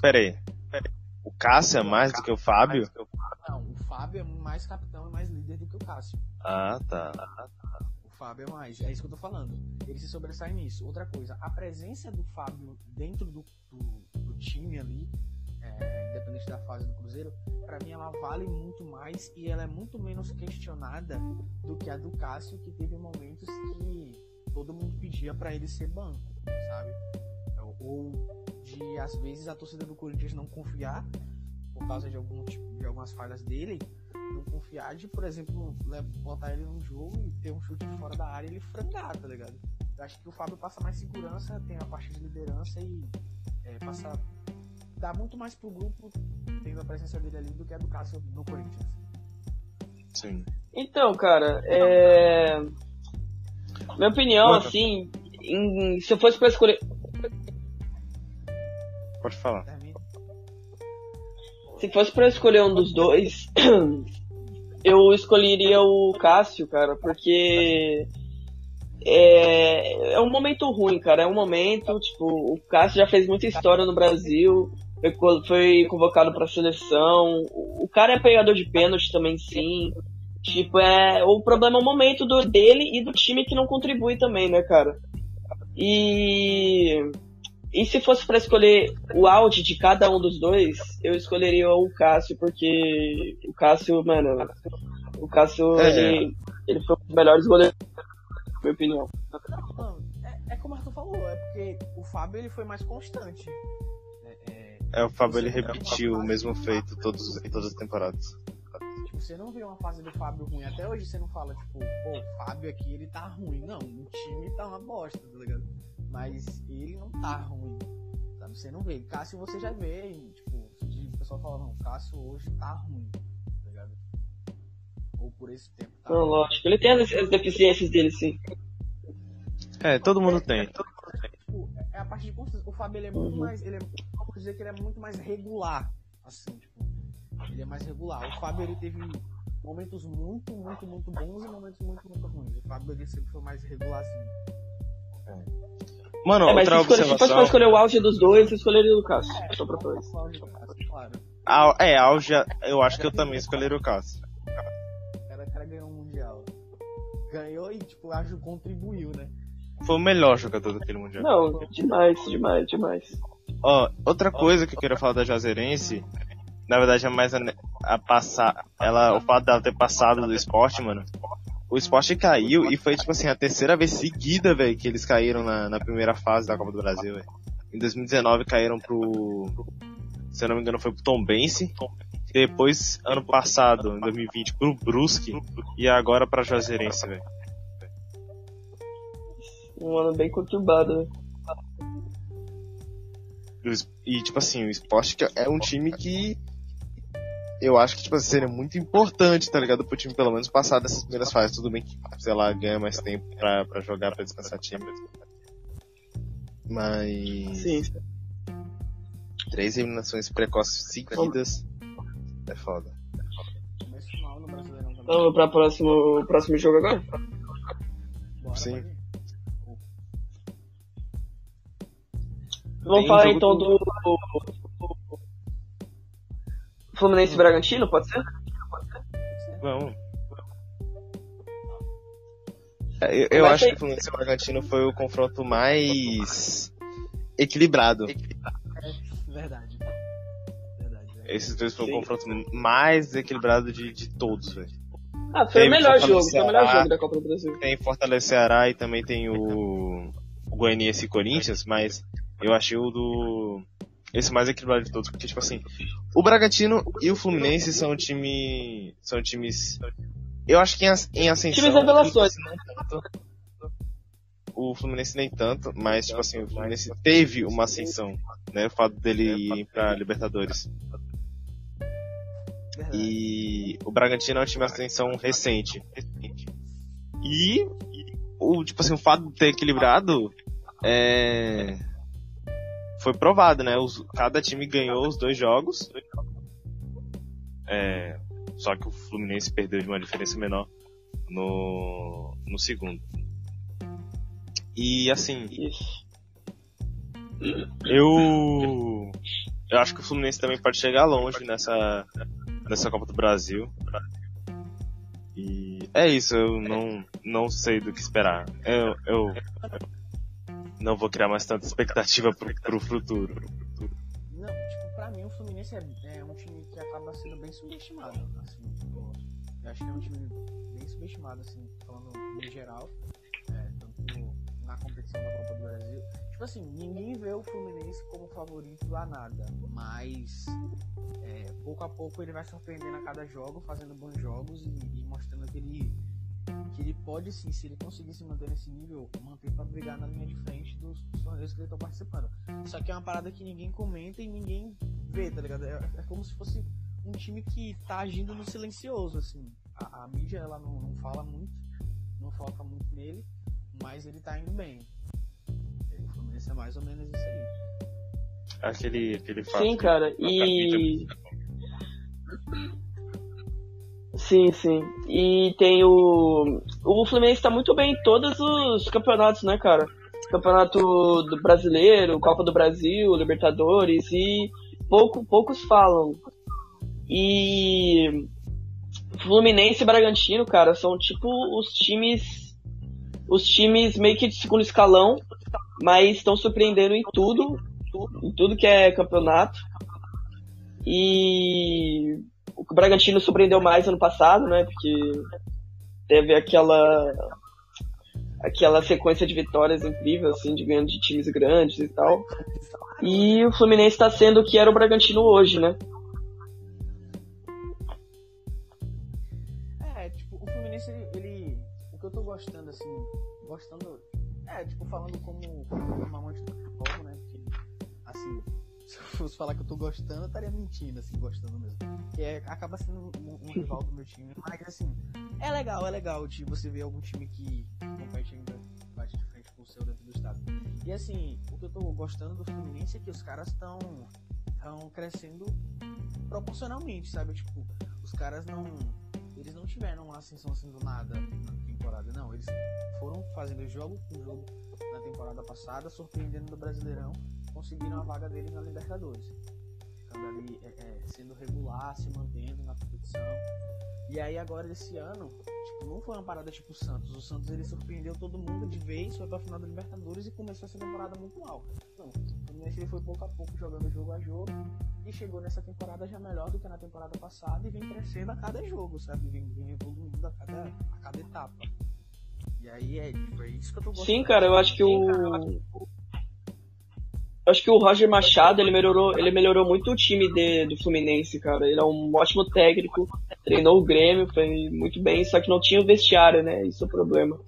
Pera aí. O Cássio é mais do que o Fábio? Não, o Fábio é mais capitão e mais líder do que o Cássio. Ah, tá. O Fábio é mais. É isso que eu tô falando. Ele se sobressai nisso. Outra coisa, a presença do Fábio dentro do, do, do time ali, é, independente da fase do Cruzeiro, pra mim ela vale muito mais e ela é muito menos questionada do que a do Cássio, que teve momentos que todo mundo pedia pra ele ser banco, sabe? Ou de às vezes a torcida do Corinthians não confiar por causa de algum tipo, de algumas falhas dele, não confiar de, por exemplo, le- botar ele num jogo e ter um chute de fora da área e ele frangar, tá ligado? Eu acho que o Fábio passa mais segurança, tem a parte de liderança e é, passa. dá muito mais pro grupo tendo a presença dele ali do que a do Cássio no Corinthians. Sim. Então, cara, é. Minha opinião, assim, em- se eu fosse pra escolher. Pode falar. Termina. Se fosse pra escolher um dos dois, eu escolheria o Cássio, cara, porque é, é um momento ruim, cara. É um momento, tipo, o Cássio já fez muita história no Brasil, foi, co- foi convocado pra seleção. O cara é pegador de pênalti também, sim. Tipo, é. O problema é o momento do, dele e do time que não contribui também, né, cara? E. E se fosse pra escolher o áudio de cada um dos dois, eu escolheria o Cássio, porque o Cássio, mano, o Cássio, É. ele, ele foi um dos melhores goleiros, na minha opinião. Não, é, é como o Arthur falou, é porque o Fábio ele foi mais constante. É, é, É, o Fábio ele repetiu o mesmo feito todos, em todas as temporadas. tipo, você não vê uma fase do Fábio ruim. Até hoje você não fala, tipo, pô, o Fábio aqui ele tá ruim. Não, o time tá uma bosta, tá ligado? Mas ele não tá ruim. Sabe? Você não vê. Cássio você já vê, e, tipo, o pessoal fala, não, Cássio hoje tá ruim, tá ligado? Ou por esse tempo tá Não, ruim. lógico, ele tem as, as deficiências dele, sim. É, todo mundo tem. tipo, é a parte de constância. O Fábio ele é muito Uhum. mais. Ele é, vamos dizer que ele é muito mais regular. Assim, tipo. Ele é mais regular. O Fábio ele teve momentos muito, muito, muito bons e momentos muito, muito ruins. O Fábio ele sempre foi mais regular assim. Mano, É, mas se, outra escolher, se fosse pra observação. escolher o áudio dos dois, eu escolheria o Cássio. Só pra dois. Au- É, auge, eu acho que eu também escolheria o Cássio. O cara, o cara ganhou um mundial. Ganhou e, tipo, acho que contribuiu, né? Foi o melhor jogador daquele mundial. Não, demais, demais, demais. Ó, outra coisa que eu queria falar da Juazeirense, na verdade é mais a, a passar, ela, o fato dela ter passado do esporte, mano. O esporte caiu e foi, tipo assim, a terceira vez seguida, velho, que eles caíram na, na primeira fase da Copa do Brasil, velho. Em 2019 caíram pro, se eu não me engano, foi pro Tombense. Depois, ano passado, em 2020, pro Brusque. E agora pra Juazeirense, velho. Um ano bem conturbado, né? E, tipo assim, o esporte é um time que eu acho que, tipo assim, seria muito importante, tá ligado? Pro time pelo menos passar dessas primeiras fases. Tudo bem que, sei lá, ganha mais tempo pra, pra jogar, pra descansar time. Mas. Sim. Três eliminações precoces seguidas. É foda. Vamos pra próximo, próximo jogo agora? Sim. Vamos falar então do- do. Fluminense e Bragantino, pode ser? Vamos. É, Eu, eu acho que o Fluminense e Bragantino foi o confronto mais equilibrado. Verdade. Verdade, verdade. Esses dois foi o confronto mais equilibrado de, de todos, velho. Ah, foi Teve o melhor jogo, foi o melhor jogo da Copa do Brasil. Tem Fortaleza Ceará e também tem o, o Goianiense e Corinthians, mas eu achei o do. Esse mais equilibrado de todos, porque, tipo assim, o Bragantino e o Fluminense são time. são times. Eu acho que em, em ascensão. Times revelações. o Fluminense nem tanto. O Fluminense nem tanto, mas, tipo assim, o Fluminense teve uma ascensão, né? O fato dele ir pra Libertadores. E o Bragantino é um time de ascensão recente. E o tipo assim, o fato de ter equilibrado é foi provado, né? Os- cada time ganhou os dois jogos. É, só que o Fluminense perdeu de uma diferença menor no no segundo. E assim, eu eu acho que o Fluminense também pode chegar longe nessa nessa Copa do Brasil. E é isso, eu não não sei do que esperar. Eu eu não vou criar mais tanta expectativa pro, pro futuro. Não, tipo, pra mim o Fluminense é, é um time que acaba sendo bem subestimado, assim, tipo, eu acho que é um time bem subestimado, assim, falando no geral, é, tanto na competição da Copa do Brasil. Tipo assim, ninguém vê o Fluminense como favorito a nada, mas é, pouco a pouco ele vai surpreendendo a cada jogo, fazendo bons jogos e, e mostrando que ele, que ele pode sim, se ele conseguir se manter nesse nível, manter pra brigar na linha de frente dos, dos torneios que ele tá participando. Só que é uma parada que ninguém comenta e ninguém vê, tá ligado? É, é como se fosse um time que tá agindo no silencioso, assim. A, a mídia, ela não, não fala muito, não foca muito nele, mas ele tá indo bem. O Fluminense é mais ou menos isso aí. Aquele aquele fato. Sim, cara, e. Sim, sim. E tem o. O Fluminense tá muito bem em todos os campeonatos, né, cara? Campeonato do Brasileiro, Copa do Brasil, Libertadores e pouco, poucos falam. E Fluminense e Bragantino, cara, são tipo os times os times meio que de segundo escalão mas estão surpreendendo em tudo, em tudo que é campeonato. E o Bragantino surpreendeu mais ano passado, né? Porque teve aquela aquela sequência de vitórias incrível, assim, de ganhando de times grandes e tal. E o Fluminense está sendo o que era o Bragantino hoje, né? É, tipo, o Fluminense, ele, O que eu tô gostando, assim. Gostando. É, tipo, falando como, como um amante fosse falar que eu tô gostando, eu estaria mentindo, assim, gostando mesmo. Que é, acaba sendo um, um rival do meu time. Mas, assim, é legal, é legal de você ver algum time que compete ainda, bate de frente com o seu dentro do estado. E, assim, o que eu tô gostando do Fluminense é que os caras estão estão crescendo proporcionalmente, sabe? Tipo, os caras não. Eles não tiveram uma ascensão assim do nada na temporada, não. Eles foram fazendo jogo por jogo na temporada passada, surpreendendo no Brasileirão, conseguiram a vaga deles na Libertadores. Ficando ali é, é, sendo regular, se mantendo na competição. E aí agora esse ano, tipo, não foi uma parada tipo o Santos. O Santos ele surpreendeu todo mundo de vez, foi pra final da Libertadores e começou essa temporada muito mal. Não, o Fluminense ele foi pouco a pouco jogando jogo a jogo e chegou nessa temporada já melhor do que na temporada passada e vem crescendo a cada jogo, sabe? Vem, vem evoluindo a cada, a cada etapa. E aí é, tipo, é isso que eu tô gostando. Sim, cara, eu acho que o. Eu acho que o Roger Machado ele melhorou, ele melhorou muito o time de, do Fluminense, cara. Ele é um ótimo técnico, treinou o Grêmio, foi muito bem, só que não tinha o vestiário, né? Isso é o problema.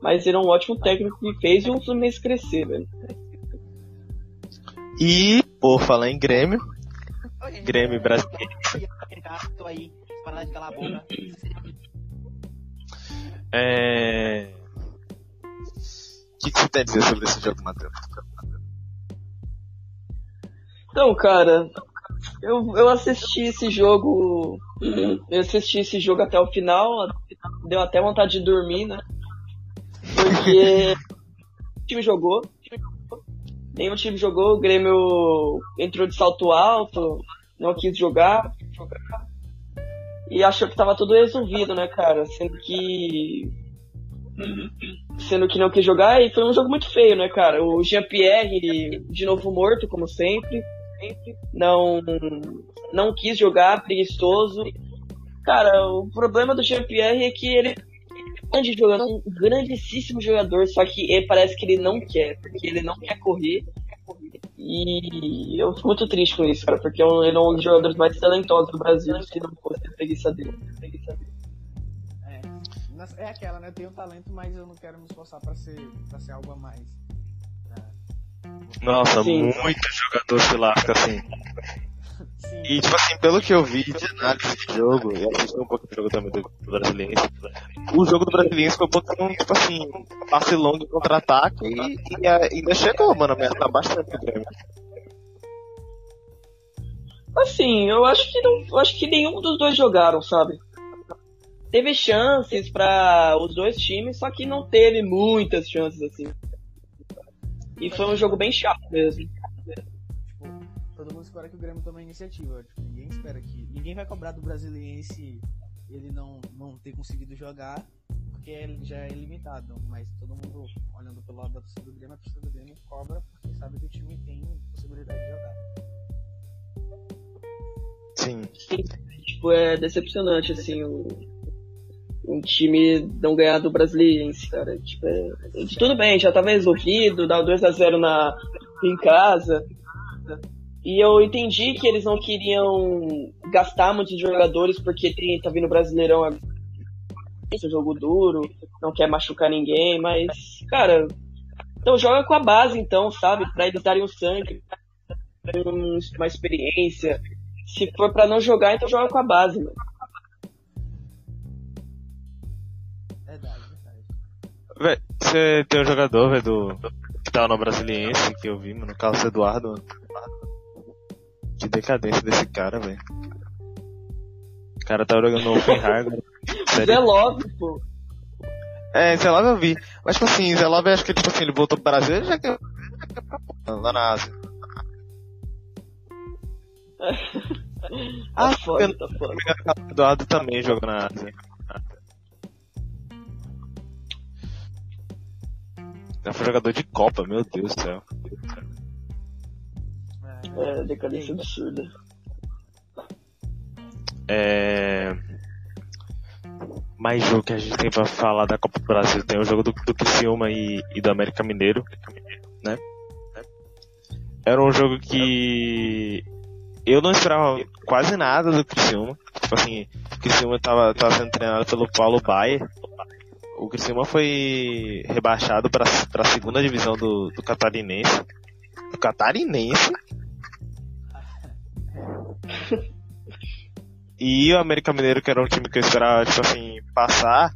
Mas ele é um ótimo técnico que fez o Fluminense crescer, velho. E, por falar em Grêmio, Grêmio brasileiro. É... O que, que você tem a dizer sobre esse jogo, Matheus? Então, cara, eu, eu assisti esse jogo. Eu assisti esse jogo até o final. Deu até vontade de dormir, né? Porque o time jogou. Nenhum time jogou, o Grêmio entrou de salto alto, não quis jogar. E achou que tava tudo resolvido, né, cara? Sendo que. Sendo que não quis jogar, e foi um jogo muito feio, né, cara? O Jean-Pierre, de novo morto, como sempre não não quis jogar, preguiçoso. Cara, o problema do Jean-Pierre é que ele é grande jogador, um grandíssimo jogador, só que parece que ele não quer, porque ele não quer correr. E eu fico muito triste com isso, cara, porque ele é um dos jogadores mais talentosos do Brasil, se não fosse a preguiça dele. É, é aquela, né? Eu tenho talento, mas eu não quero me esforçar pra ser, pra ser algo a mais. Nossa, Sim. muito jogador se lasca assim. Sim. E, tipo assim, pelo que eu vi de análise de jogo, e assisti um pouco do jogo também do, Brasiliense, o jogo do Brasiliense foi um pouquinho, tipo assim, passe longo contra-ataque e, e ainda chegou, mano, ameaçar bastante o Grêmio. Assim, eu acho que não, eu acho que nenhum dos dois jogaram, sabe? Teve chances pra os dois times, só que não teve muitas chances assim. E foi um jogo bem chato mesmo. Tipo, todo mundo espera que o Grêmio tome a iniciativa. Tipo, ninguém espera que. Ninguém vai cobrar do brasiliense ele não, não ter conseguido jogar, porque ele já é limitado. Mas todo mundo, olhando pelo lado da torcida do Grêmio, a torcida do Grêmio cobra porque sabe que o time tem possibilidade de jogar. Sim. Tipo, é decepcionante assim o um time não ganhar do Brasiliense, cara. Tipo, é, tudo bem, já tava resolvido, dá o 2 a 0 na em casa. E eu entendi que eles não queriam gastar muitos jogadores porque tem, tá vindo Brasileirão. Esse é jogo duro, não quer machucar ninguém, mas, cara, então joga com a base então, sabe? Pra eles darem o sangue, um- uma experiência. Se for pra não jogar, então joga com a base, mano. Vé, você tem um jogador, velho, do. que tá no Brasiliense, que eu vi, mano, Carlos Eduardo, mano. Que decadência desse cara, velho. O cara tá jogando no Oppenheimer. Zé Love, pô. É, Zé Love eu vi. Mas, tipo assim, Zé Love, acho que, tipo assim, ele voltou pro Brasil, ele já quer... Lá na Ásia. Ah, Ah, foda, tá foda. O Eduardo também jogou na Ásia. Já foi jogador de Copa, meu Deus do céu. É, decadência absurda. É... Mais jogo que a gente tem pra falar da Copa do Brasil. Tem o jogo do, do Criciúma e, e do América Mineiro, né? Era um jogo que eu não esperava quase nada do Criciúma. Tipo assim, o Criciúma tava, tava sendo treinado pelo Paulo Baier. O Criciúma foi rebaixado para a segunda divisão do, do Catarinense. Do Catarinense? E o América Mineiro, que era um time que eu esperava, tipo assim, passar,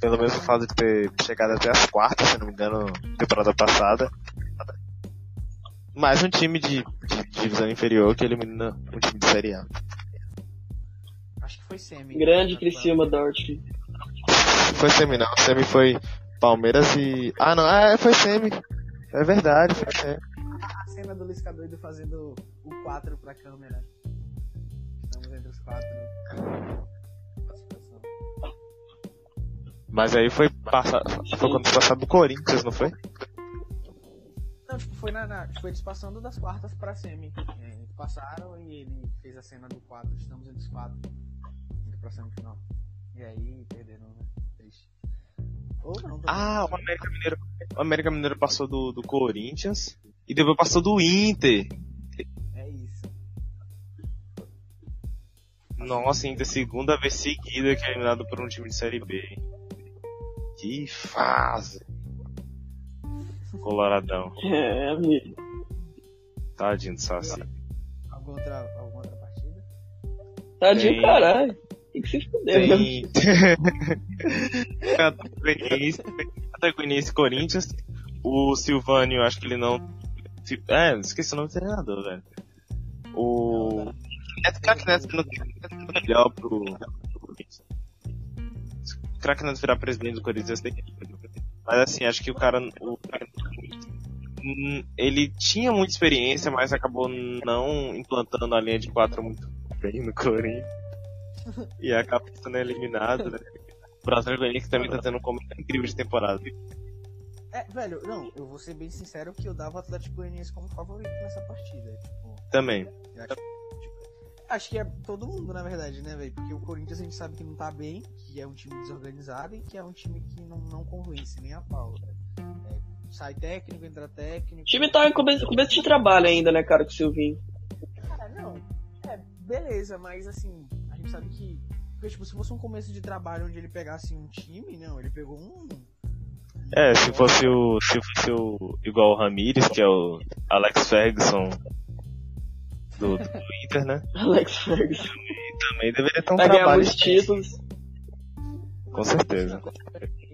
pelo menos o fato de ter chegado até as quartas, se não me engano, temporada passada. Mais um time de, de divisão inferior que elimina um time de Série A. Acho que foi semi. Grande Criciúma Dortmund. Foi semi não, semi foi Palmeiras e... Ah não, é, foi semi. É verdade, foi semi. A cena do Lisca doido fazendo o 4 pra câmera. Estamos entre os quatro. Classificação. Mas aí foi passar, foi quando passar do Corinthians, não foi? Não, tipo, foi na, na- tipo, eles passando das quartas pra semi. É, eles passaram e ele fez a cena do 4. Estamos entre os quatro. Indo pra semifinal. E aí perderam, né? Ou não. Ah, o América Mineiro, o América Mineiro passou do, do Corinthians e depois passou do Inter. É isso. Nossa, Inter segunda vez seguida que é eliminado por um time de Série B. Que fase. Coloradão. É, amigo. Tadinho do Saci. Alguma outra, alguma outra partida? Tadinho, Tem- caralho. Tem que se fuder? Tem. Corinthians. O Silvânio, acho que ele não. É, esqueci o nome do treinador, velho. O. Neto Crack Neto não tem melhor pro. Crack Neto virar presidente do Corinthians, tem. Mas assim, acho que o cara. O, Hum, ele tinha muita experiência, mas acabou não implantando a linha de quatro muito bem no Corinthians. E acaba sendo eliminado, né? O Brasil Goianiense também tá tendo um começo incrível de temporada. É, velho, não, eu vou ser bem sincero que eu dava o Atlético Goianiense como favorito nessa partida. Tipo, Também. acho, tipo, acho que é todo mundo, na verdade, né, velho? Porque o Corinthians a gente sabe que não tá bem, que é um time desorganizado e que é um time que não, não convence nem a pau, velho. É, sai técnico, entra técnico. O time tá em começo, começo de trabalho ainda, né, cara, com o Silvinho. Cara, não. É, beleza, mas assim, sabe que. Porque, tipo, se fosse um começo de trabalho onde ele pegasse um time, não, ele pegou um. É, se fosse o. Se fosse o. igual o Ramires, que é o Alex Ferguson do, do Inter, né? Alex Ferguson. Também deveria ter um Vai ganhar trabalho. muitos títulos. Com certeza.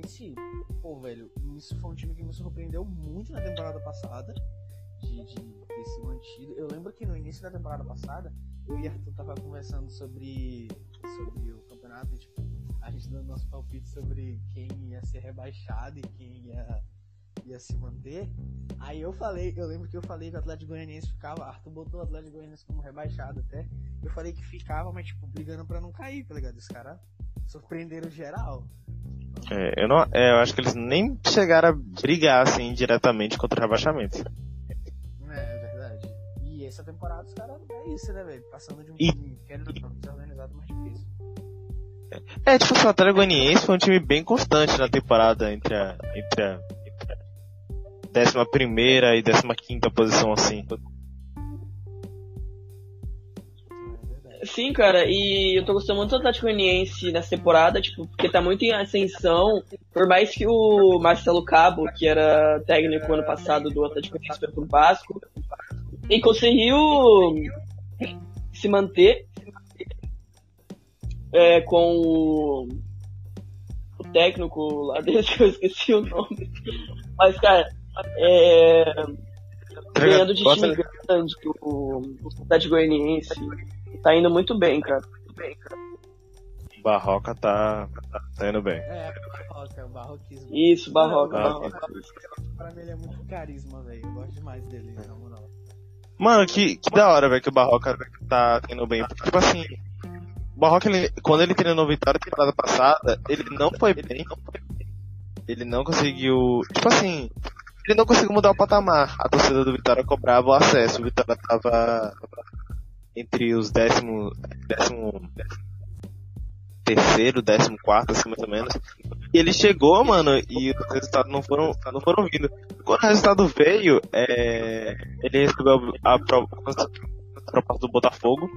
Esse, pô, velho, isso foi um time que me surpreendeu muito na temporada passada. De, de ter se mantido. Eu lembro que no início da temporada passada, eu e Arthur tava conversando sobre, sobre o campeonato tipo, a gente dando nosso palpite sobre quem ia ser rebaixado e quem ia, ia se manter. Aí eu falei, eu lembro que eu falei que o Atlético Goianiense ficava, Arthur botou o Atlético Goianiense como rebaixado até. Eu falei que ficava, mas tipo, brigando pra não cair, tá ligado? Os caras surpreenderam geral. É, eu, não, é, eu acho que eles nem chegaram a brigar assim diretamente contra o rebaixamento. É, é. E essa temporada os caras é isso, né, velho? Passando de um E- time querendo ou não, desorganizado mais difícil. É, tipo assim, o Atlético Goianiense foi um time bem constante na temporada entre a, entre a décima primeira e décima quinta posição, assim. É. Sim, cara, e eu tô gostando muito do Atlético Goianiense nessa temporada, tipo, porque tá muito em ascensão. Por mais que o Marcelo Cabo, que era técnico ano passado do Atlético Goianiense foi pro Vasco, e conseguiu se manter é, com o, o técnico lá dele, que eu esqueci o nome. Mas, cara, é, ganhando de time grande, o o Atlético Goianiense. Tá indo muito bem, cara. Muito bem, cara. Barroca tá, tá indo bem. É, Barroca, o Barroquismo. Isso, Barroca, Ah, Barroca. Pra mim ele é muito carisma, velho. Eu gosto demais dele, na moral. Mano, que, que da hora, velho, que o Barroca tá indo bem. Porque, tipo assim, o Barroca, ele, quando ele treinou Vitória na temporada passada, ele não foi bem. Ele não conseguiu. Tipo assim, ele não conseguiu mudar o patamar. A torcida do Vitória cobrava o acesso. O Vitória tava entre os décimo, décimo terceiro, décimo quarto, assim, mais ou menos. E ele chegou, mano, e os resultados não foram, não foram vindo. Quando o resultado veio, é, ele recebeu a proposta do Botafogo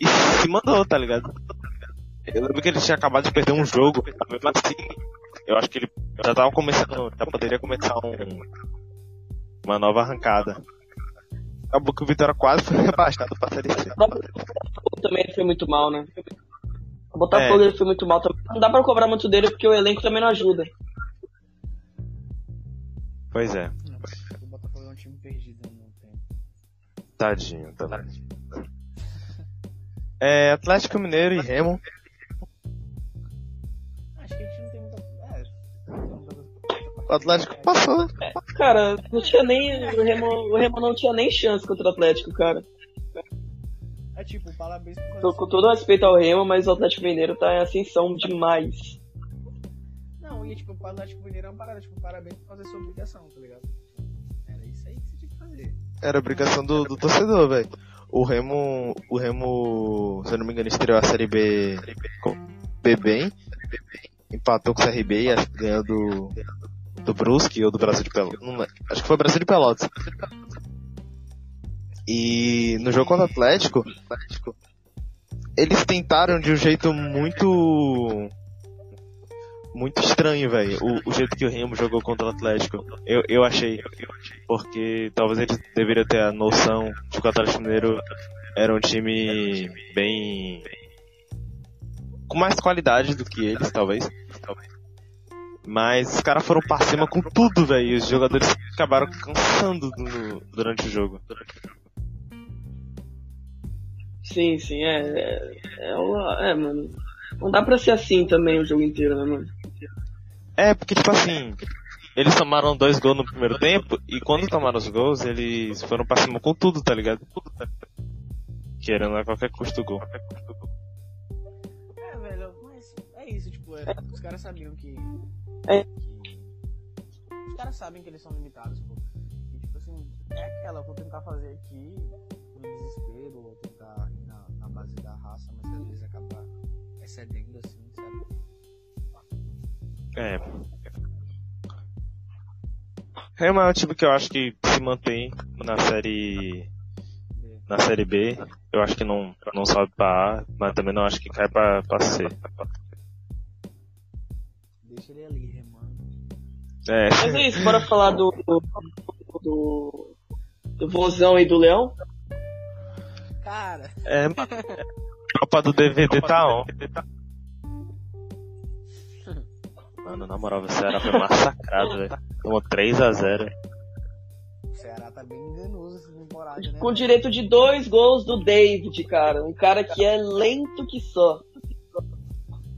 e se mandou, tá ligado? Eu lembro que ele tinha acabado de perder um jogo, mesmo assim, eu acho que ele já tava começando, já poderia começar um, uma nova arrancada. Acabou que o Vitória quase foi rebaixado pra Série C. O também foi muito mal, né? O Botafogo É. ele foi muito mal também. Não dá pra cobrar muito dele porque o elenco também não ajuda. Pois é, O Botafogo é um time perdido no tempo. tadinho, tadinho. É, Atlético Mineiro e Remo. Acho que a gente não tem muita. É. O Atlético passou. Cara, não tinha nem. O Remo, o Remo não tinha nem chance contra o Atlético, cara. É tipo, parabéns por Tô com todo respeito ao Remo, mas o Atlético Mineiro tá em ascensão demais. Não, e tipo, o Atlético Mineiro é uma parada, tipo, parabéns por fazer sua obrigação, tá ligado? Era isso aí que você tinha que fazer. Era obrigação do, do torcedor, velho. O Remo, o Remo, se eu não me engano, estreou a Série B B bem, empatou com o CRB e acho que ganhou do, do Brusque ou do Brasil de Pelotas. Acho que foi Brasil de Pelotas. E no jogo contra o Atlético, Atlético, eles tentaram de um jeito muito muito estranho, velho. O, o jeito que o Remo jogou contra o Atlético. Eu, eu achei. Porque talvez eles deveriam ter a noção de que o Atlético Mineiro era um time bem. com mais qualidade do que eles, talvez. Mas os caras foram pra cima com tudo, velho. Os jogadores acabaram cansando no- durante o jogo. Sim, sim, é. É, é, é, mano. Não dá pra ser assim também o jogo inteiro, né, mano? É, porque tipo assim, eles tomaram dois gols no primeiro tempo e quando tomaram os gols, eles foram pra cima com tudo, tá ligado? Querendo a qualquer custo o gol. É, velho, mas é isso, tipo, é, os caras sabiam que. É. que- Os caras sabem que eles são limitados, pô. E tipo assim, é aquela, eu vou tentar fazer aqui no desespero, ou tentar raça, mas às vezes acaba excedendo assim, sabe? É. É um time que eu acho que se mantém na série na série B. Eu acho que não não sobe pra A, mas também não acho que cai pra, pra C. Deixa ele ali, remando. É. Mas é isso, bora falar do. do. do, do Vozão e do Leão. Cara, É, Copa do DVD tá on. Mano, na moral, o Ceará foi massacrado, velho. Tomou 3x0. o Ceará tá bem enganoso essa temporada, né? Com direito de dois gols do David, cara. Um cara que é lento que só.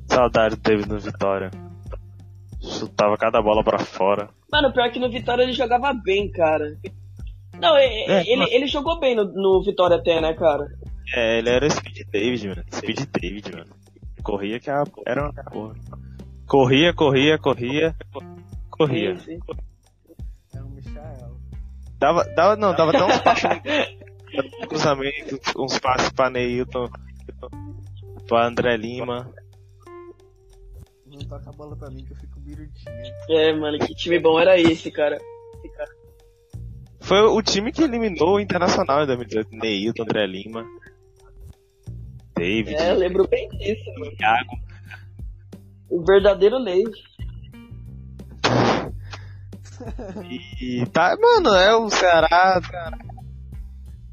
Saudade do David no Vitória. Chutava cada bola pra fora. Mano, pior que no Vitória ele jogava bem, cara. Não, É, ele, mas- ele jogou bem no, no Vitória até, né, cara? É, ele era Speed David, mano. Speed David, mano. Corria que a... era uma porra. Corria, corria, corria. Corria. É um Michael. Dava, dava, não, dava até uns passos. cruzamentos, uns passos pra Neilton. Pra André Lima. Não toca a bola pra mim que eu fico birutinho. É, mano, que time bom era esse, cara. Foi o time que eliminou o Internacional em 2018. Neilton, André Lima. David, É, eu lembro bem disso, mano. Thiago. O verdadeiro Ney. E tá, mano, é o Ceará.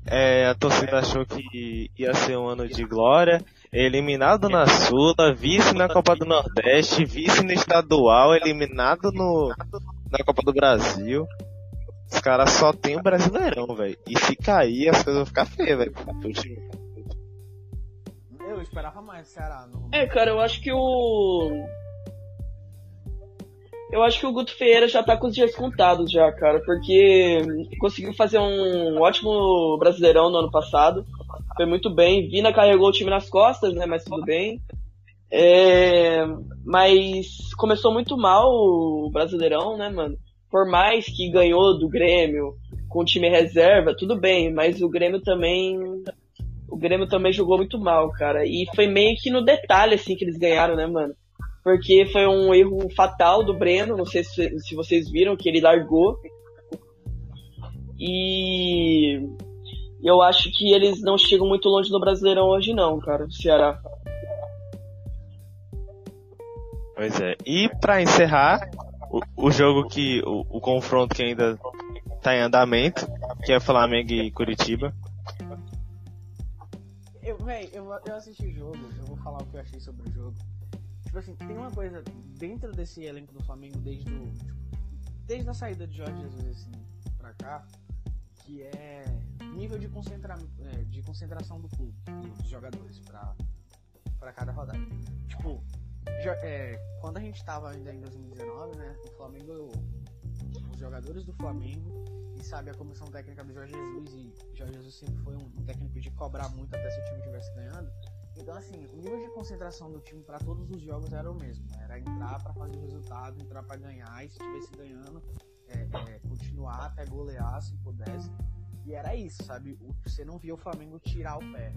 É, a torcida achou que ia ser um ano de glória. Eliminado na Sula, vice na Copa do Nordeste, vice no estadual, eliminado no, na Copa do Brasil. Os caras só tem o Brasileirão, velho. E se cair, as coisas vão ficar feias, velho. Esperava mais Ceará. No... É, cara, eu acho que o. Eu acho que o Guto Ferreira já tá com os dias contados já, cara, porque conseguiu fazer um ótimo brasileirão no ano passado. Foi muito bem. Vina carregou o time nas costas, né? Mas tudo bem. É, mas começou muito mal o brasileirão, né, mano? por mais que ganhou do Grêmio com o time reserva, tudo bem, mas o Grêmio também o Grêmio também jogou muito mal, cara. E foi meio que no detalhe assim que eles ganharam, né, mano? Porque foi um erro fatal do Breno, não sei se, se vocês viram que ele largou. E eu acho que eles não chegam muito longe no Brasileirão hoje não, cara, o Ceará. Pois é. E pra encerrar, o, o jogo que. O, o confronto que ainda tá em andamento, que é Flamengo e Curitiba. Véi, eu, eu assisti o jogo, eu vou falar o que eu achei sobre o jogo. Tipo assim, tem uma coisa dentro desse elenco do Flamengo desde o. Tipo, desde a saída de Jorge Jesus assim, pra cá, que é nível de, concentra, é, de concentração do clube, dos jogadores, pra, pra cada rodada. Tipo, é, quando a gente tava ainda em 2019, né, o Flamengo, os jogadores do Flamengo e sabe a comissão técnica do Jorge Jesus e Jorge Jesus sempre foi um, técnico de cobrar muito até se o time estivesse ganhando. Então assim, o nível de concentração do time para todos os jogos era o mesmo, né? era entrar para fazer o resultado, entrar para ganhar e se estivesse ganhando, é, é, continuar até golear se pudesse. E era isso, sabe? Você não via o Flamengo tirar o pé.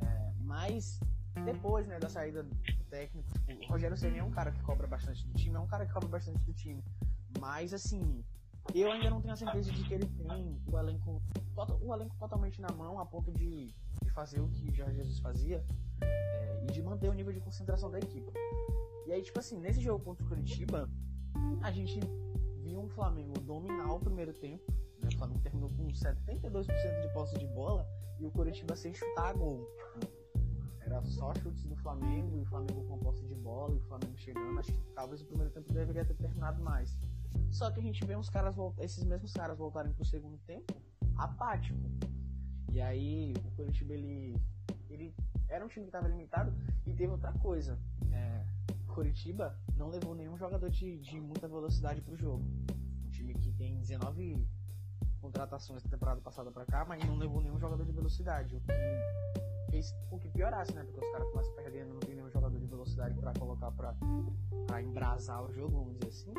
É, mas depois, né, da saída do técnico, tipo, o Rogério Ceni é um cara que cobra bastante do time, é um cara que cobra bastante do time. Mas assim, eu ainda não tenho a certeza de que ele tem o elenco, o elenco totalmente na mão, a ponto de, de fazer o que Jorge Jesus fazia é, e de manter o nível de concentração da equipe. E aí, tipo assim, nesse jogo contra o Curitiba, a gente viu um Flamengo dominar o primeiro tempo. Né? O Flamengo terminou com 72% de posse de bola e o Curitiba sem chutar gol. Era só chutes do Flamengo e o Flamengo com posse de bola e o Flamengo chegando. Acho que talvez o primeiro tempo deveria ter terminado mais. Só que a gente vê uns caras esses mesmos caras voltarem pro segundo tempo apático. E aí o Curitiba ele, ele era um time que estava limitado e teve outra coisa. É, Curitiba não levou nenhum jogador de, de muita velocidade pro jogo. Um time que tem 19 contratações da temporada passada para cá, mas não levou nenhum jogador de velocidade, o que fez com que piorasse, né? Porque os caras começam perdendo, não tem nenhum jogador de velocidade para colocar pra embrasar o jogo, vamos dizer assim.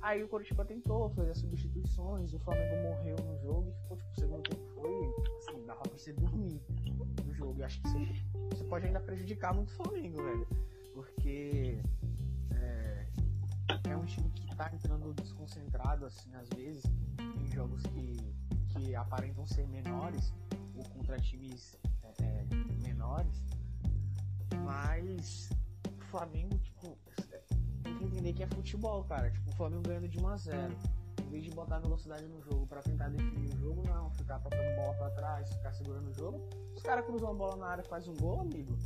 Aí o Coritiba tentou, fez as substituições, o Flamengo morreu no jogo e ficou, tipo, o segundo tempo foi, assim, dava pra você dormir no jogo. E acho que você, você pode ainda prejudicar muito o Flamengo, velho. Porque é, é um time que tá entrando desconcentrado, assim, às vezes, em jogos que, que aparentam ser menores, ou contra times é, menores, mas Flamengo, tipo, tem que entender que é futebol, cara. Tipo, o Flamengo ganhando de 1 a 0 Em vez de botar velocidade no jogo para tentar definir o jogo, não. Ficar tocando bola para trás, ficar segurando o jogo. Os caras cruzam a bola na área e faz um gol, amigo.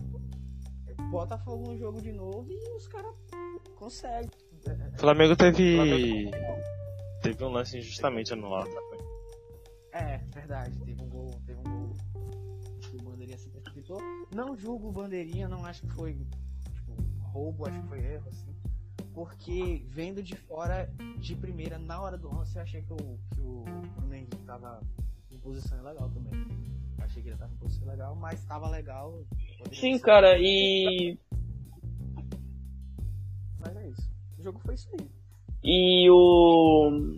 Bota fogo no jogo de novo e os caras conseguem. O Flamengo teve. Teve um lance injustamente anulado. É, verdade. Teve um gol. Teve um gol o Bandeirinha se precipitou. Não julgo o Bandeirinha, não acho que foi roubo, acho que foi erro, assim. Porque vendo de fora, de primeira, na hora do lance, eu achei que o, que o Bruno Henrique tava em posição legal também. Achei que ele tava em posição legal, mas tava legal. Sim, cara, e. Mas é isso. O jogo foi isso aí. E o.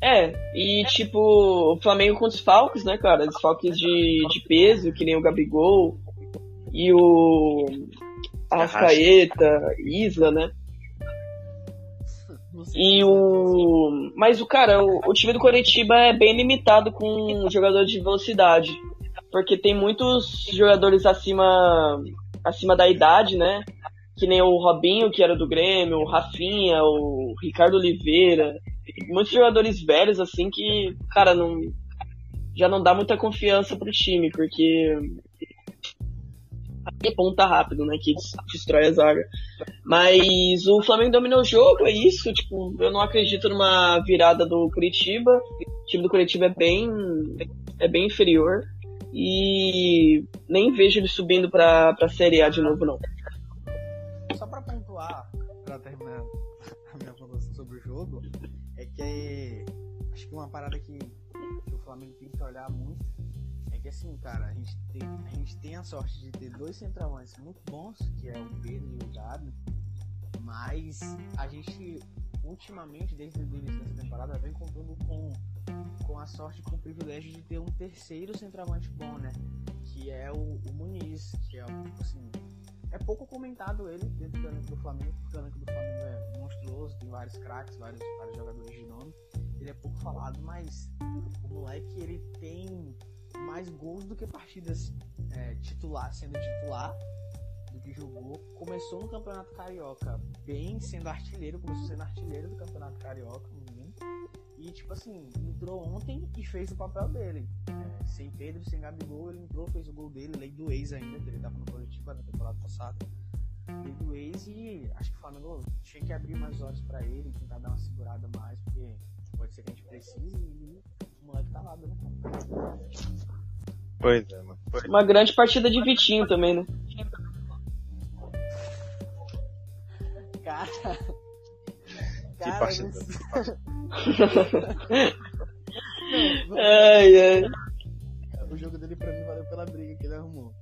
É, e tipo, o Flamengo com os Falcos, né, cara? Desfalques de, de peso, que nem o Gabigol e o Arrascaeta, Isla, né? E o. Mas o cara, o, o time do Coritiba é bem limitado com jogadores de velocidade. Porque tem muitos jogadores acima, acima da idade, né? Que nem o Robinho, que era do Grêmio, o Rafinha, o Ricardo Oliveira. Muitos jogadores velhos, assim, que, cara, não. Já não dá muita confiança pro time, porque e ponta rápido, né? Que destrói a zaga. Mas o Flamengo dominou o jogo, é isso. Tipo, eu não acredito numa virada do Curitiba. O time do Curitiba é bem, é bem inferior. E nem vejo ele subindo pra, pra Série A de novo, não. Só pra pontuar, pra terminar a minha pontuação sobre o jogo, é que acho que uma parada que, que o Flamengo tem que olhar muito que assim, cara, a gente tem a, gente tem a sorte de ter dois centroavantes muito bons, que é o Pedro e o Gabi, mas a gente. ultimamente, desde o início dessa temporada, vem contando com, com a sorte, com o privilégio de ter um terceiro centroavante bom, né? Que é o, o Muniz, que é, assim, é pouco comentado ele dentro do elenco do Flamengo, porque o elenco do Flamengo é monstruoso, tem vários craques, vários, vários jogadores de nome. Ele é pouco falado, mas o moleque ele tem mais gols do que partidas é, titular, sendo titular do que jogou. Começou no Campeonato Carioca bem sendo artilheiro, começou sendo artilheiro do Campeonato Carioca, menino. E tipo assim, entrou ontem e fez o papel dele. É, sem Pedro, sem Gabigol, ele entrou, fez o gol dele, lei do ex ainda, ele tava no coletivo na temporada passada. Lei do ex e acho que o Flamengo tinha que abrir mais olhos pra ele, tentar dar uma segurada mais, porque pode ser que a gente precise e moleque tá lá dando conta. Pois é, mano. Uma grande partida de Vitinho também, né? Cara. Que Cara, partida. não, Ai, ai. o jogo dele pra mim valeu pela briga que ele arrumou.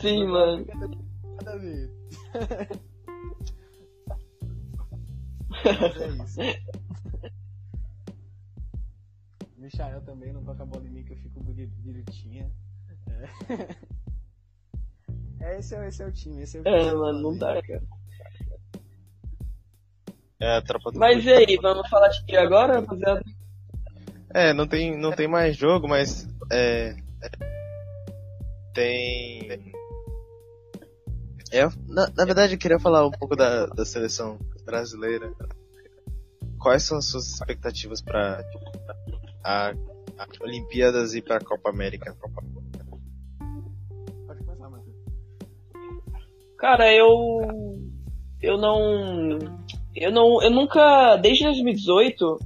Sim, mano. Nada a ver. Mas é isso. Michael também não toca a bola em mim que eu fico biritinha. É. É, esse, é, esse é o time. Esse é, o É, time. mano, não dá, cara. É a tropa do Mas e aí, vamos falar de que agora, rapaziada? É, não tem, não tem mais jogo, mas é, tem. É, na, na verdade, eu queria falar um pouco da, da seleção brasileira. Quais são as suas expectativas para a, a Olimpíadas e para a Copa América? Pode começar, Matheus. Cara, eu. Eu não. Eu não. Eu nunca. Desde 2018,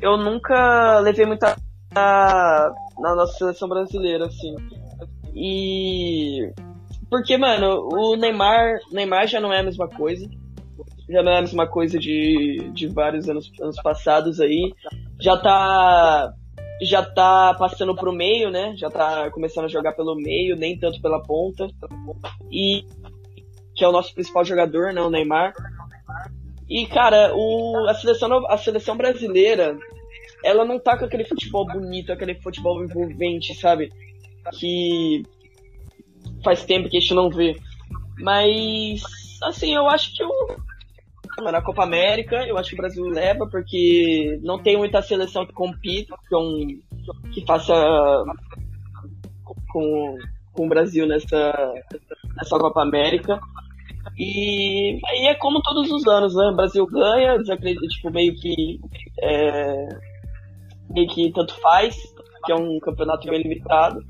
eu nunca levei muita. Na, na nossa seleção brasileira, assim. E. Porque, mano, o Neymar. Neymar já não é a mesma coisa. Já não é a mesma coisa de, de vários anos, anos passados aí. Já tá. Já tá passando pro meio, né? Já tá começando a jogar pelo meio, nem tanto pela ponta. E que é o nosso principal jogador, né, o Neymar. E, cara, o, a, seleção, a seleção brasileira, ela não tá com aquele futebol bonito, aquele futebol envolvente, sabe? Que faz tempo que a gente não vê. Mas, assim, eu acho que o, na Copa América, eu acho que o Brasil leva, porque não tem muita seleção que compita, com, que faça com, com o Brasil nessa, nessa Copa América. E aí é como todos os anos, né? O Brasil ganha, tipo, meio que. É, meio que tanto faz, que é um campeonato bem limitado.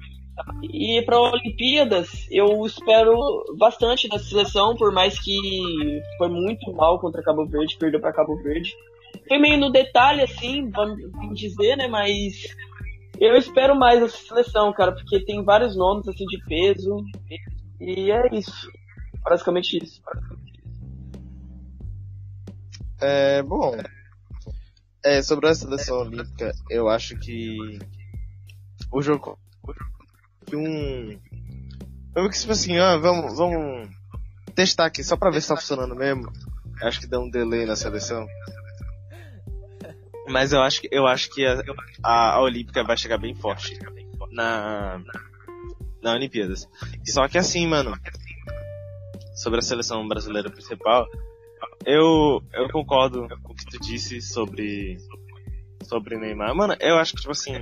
E para Olimpíadas, eu espero bastante da seleção, por mais que foi muito mal contra Cabo Verde, perdeu para Cabo Verde. Foi meio no detalhe, assim, vamos dizer, né? Mas eu espero mais essa seleção, cara, porque tem vários nomes, assim, de peso. E é isso. Basicamente isso. É, bom. É, sobre a seleção olímpica, eu acho que o jogo que um eu que tipo assim, ah, vamos, vamos testar aqui só pra ver se tá funcionando mesmo. Acho que deu um delay na seleção. Mas eu acho que eu acho que a, a, a Olímpica vai chegar bem forte na na Olimpíadas. Só que assim, mano, sobre a seleção brasileira principal, eu, eu concordo com o que tu disse sobre, sobre Neymar. Mano, eu acho que, tipo assim,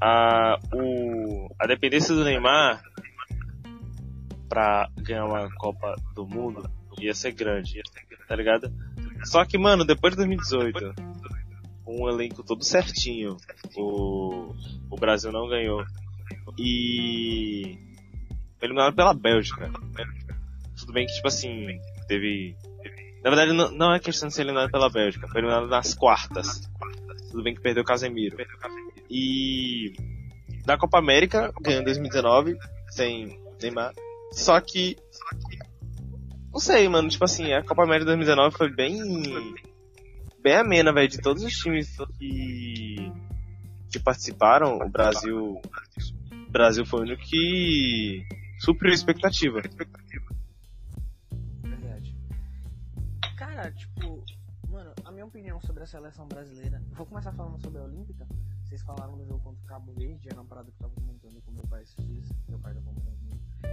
a, o, a dependência do Neymar pra ganhar uma Copa do Mundo ia ser grande, tá ligado? Só que, mano, depois de 2018, um elenco todo certinho, o, o Brasil não ganhou. E foi eliminado pela Bélgica. Tudo bem que, tipo assim, teve. Na verdade, não, não é questão de ser eliminado pela Bélgica, foi eliminado nas quartas. Tudo bem que perdeu o Casemiro. E. Na Copa América, ganhou em 2019, sem Neymar. Só que. Não sei, mano, tipo assim, a Copa América 2019 foi bem. Bem amena, velho, de todos os times que. que participaram, o Brasil. O Brasil foi o único que supriu a expectativa. Cara, tipo, mano, a minha opinião sobre a seleção brasileira. Vou começar falando sobre a Olímpica. Vocês falaram do jogo contra o Cabo Verde, era uma parada que eu tava comentando com meu pai esses dias. Meu pai tá comentando.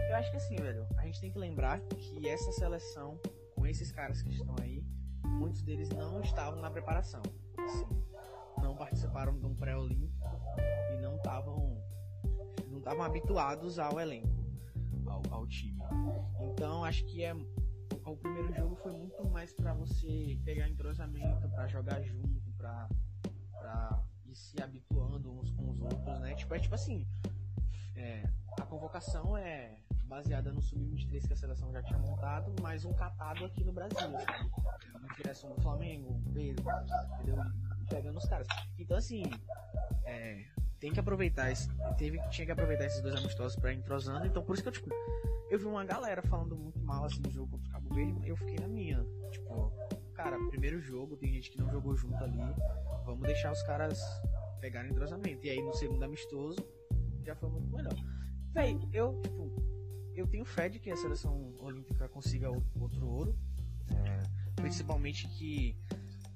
Eu acho que assim, velho, a gente tem que lembrar que essa seleção, com esses caras que estão aí, muitos deles não estavam na preparação. Assim, não participaram de um pré-olímpico e não estavam não estavam habituados ao elenco, ao, ao time. Então acho que é o, primeiro jogo foi muito mais pra você pegar entrosamento, pra jogar junto, pra, se habituando uns com os outros, né? Tipo, é tipo assim, é, a convocação é baseada no sub-23 que a seleção já tinha montado, mais um catado aqui no Brasil, sabe? Na direção do Flamengo, Pedro, entendeu? Pegando os caras. Então assim, é, tem que aproveitar esse, teve tinha que aproveitar esses dois amistosos pra ir entrosando, então por isso que eu tipo, eu vi uma galera falando muito mal assim do jogo contra o Cabo Verde, eu fiquei na minha, tipo, cara, primeiro jogo, tem gente que não jogou junto ali, vamos deixar os caras pegarem entrosamento. E aí no segundo amistoso já foi muito melhor. Véi, eu, tipo, eu tenho fé de que a seleção olímpica consiga outro ouro. É, principalmente que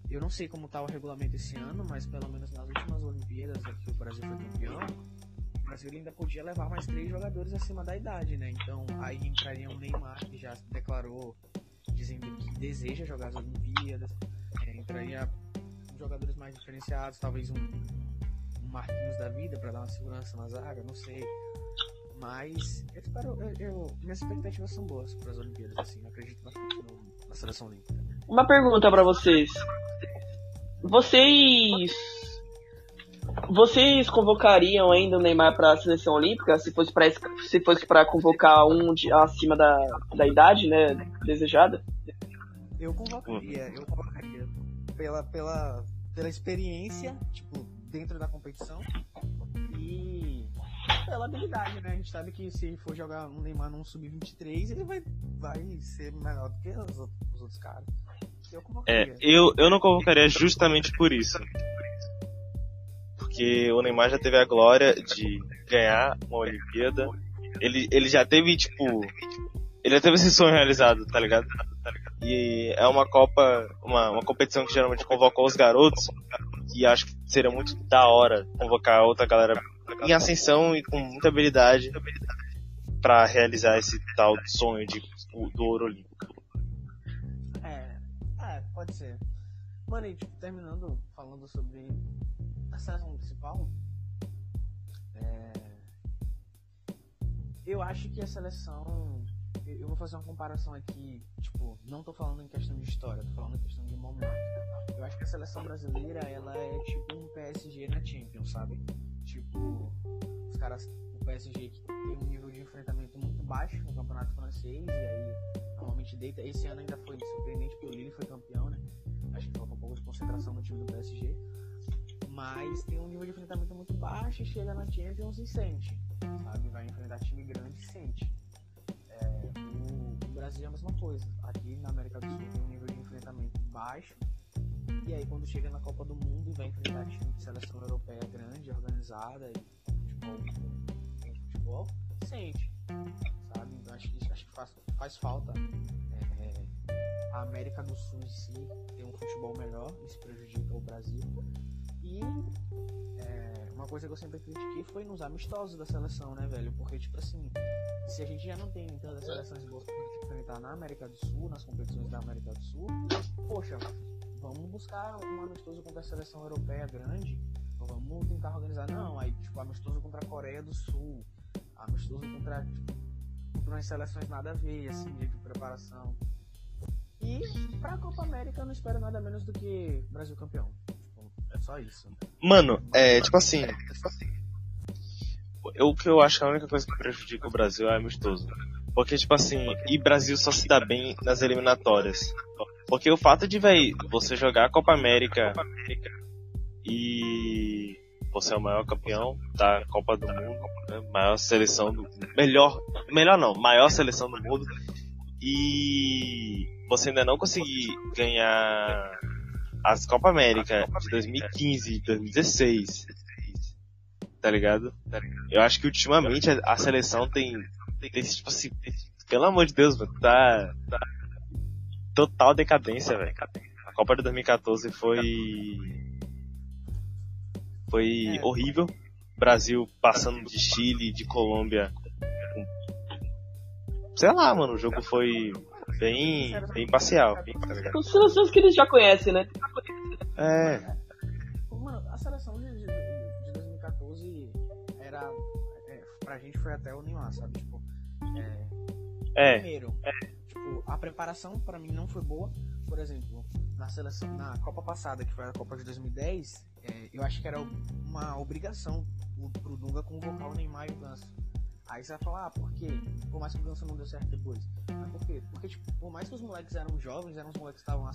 eu não sei como tá o regulamento esse ano, mas pelo menos nas últimas Olimpíadas que o Brasil foi campeão, o Brasil ainda podia levar mais três jogadores acima da idade, né? Então aí entraria o Neymar, que já declarou dizendo que deseja jogar as Olimpíadas. É, entraria jogadores mais diferenciados, talvez um, um Marquinhos da vida para dar uma segurança na zaga, não sei. Mas eu espero, eu, eu- minhas expectativas são boas para as Olimpíadas, assim, eu acredito bastante no- na seleção olímpica. Uma pergunta pra vocês. Vocês. Vocês convocariam ainda o Neymar pra seleção olímpica se fosse es- se fosse pra convocar um de, acima da, da idade, né? Desejada? Eu convocaria, eu convocaria pela, pela, pela experiência, tipo, dentro da competição e pela habilidade, né? A gente sabe que se for jogar um Neymar num sub-23, ele vai, vai ser melhor do que os outros, os outros caras. Eu É, eu, eu não convocaria justamente por isso. Porque o Neymar já teve a glória de ganhar uma Olimpíada. Ele, ele já teve, tipo. Ele já teve esse sonho realizado, tá ligado? E é uma Copa, uma, uma competição que geralmente convoca os garotos. E acho que seria muito da hora convocar outra galera em ascensão e com muita habilidade pra realizar esse tal sonho de, do ouro olímpico. É, é, pode ser. Mano, e tipo, terminando falando sobre a seleção principal, é, eu acho que a seleção. Eu vou fazer uma comparação aqui, tipo, não tô falando em questão de história, tô falando em questão de momento. Eu acho que a seleção brasileira, ela é tipo um PSG na Champions, sabe? Tipo, os caras, o PSG que tem um nível de enfrentamento muito baixo no campeonato francês, e aí normalmente deita. Esse ano ainda foi surpreendente porque o Lille foi campeão, né? Acho que falta um pouco de concentração no time do PSG. Mas tem um nível de enfrentamento muito baixo chega na Champions e sente. Sabe? Vai enfrentar time grande e sente. É, o, o Brasil é a mesma coisa. Aqui na América do Sul tem um nível de enfrentamento baixo. E aí quando chega na Copa do Mundo e vai enfrentar time de seleção europeia grande, organizada e futebol, tem futebol, sente. Sabe? Então acho que, acho que faz, faz falta é, é, a América do Sul em si ter um futebol melhor, isso prejudica o Brasil. E é, uma coisa que eu sempre critiquei foi nos amistosos da seleção, né, velho? Porque, tipo assim, se a gente já não tem tantas seleções boas pra enfrentar na América do Sul, nas competições da América do Sul, poxa, vamos buscar um amistoso contra a seleção europeia grande, vamos tentar organizar. Não, aí, tipo, amistoso contra a Coreia do Sul, amistoso contra, tipo, contra umas seleções nada a ver, assim, de preparação. E pra Copa América eu não espero nada menos do que Brasil campeão. Só isso. Mano, é tipo assim. O que eu acho que a única coisa que prejudica o Brasil é amistoso. Porque, tipo assim, e Brasil só se dá bem nas eliminatórias. Porque o fato de, véi, você jogar a Copa América e você é o maior campeão da Copa do Mundo, né? maior seleção do melhor, melhor não, maior seleção do mundo e você ainda não conseguir ganhar as Copa América de 2015 e 2016, tá ligado? Eu acho que ultimamente a, a seleção tem, tem, tipo assim, pelo amor de Deus, mano, tá, tá total decadência, velho. A Copa de 2014 foi. Foi É. horrível. Brasil passando de Chile, de Colômbia. Sei lá, mano, o jogo foi bem, bem parcial. tá? São seleções que eles já conhecem, né? É, Mano, a seleção de, de, de 2014 era. É, pra gente foi até o Neymar, sabe? Tipo, é, é, Primeiro, tipo, a preparação pra mim não foi boa. Por exemplo, na seleção, na Copa passada, que foi a Copa de 2010, é, eu acho que era uma obrigação o- pro Dunga convocar o Neymar e o Ganso. Aí você vai falar, ah, por quê? Por mais que o Ganso não deu certo depois. Mas por quê? Porque, tipo, por mais que os moleques eram jovens, eram os moleques que estavam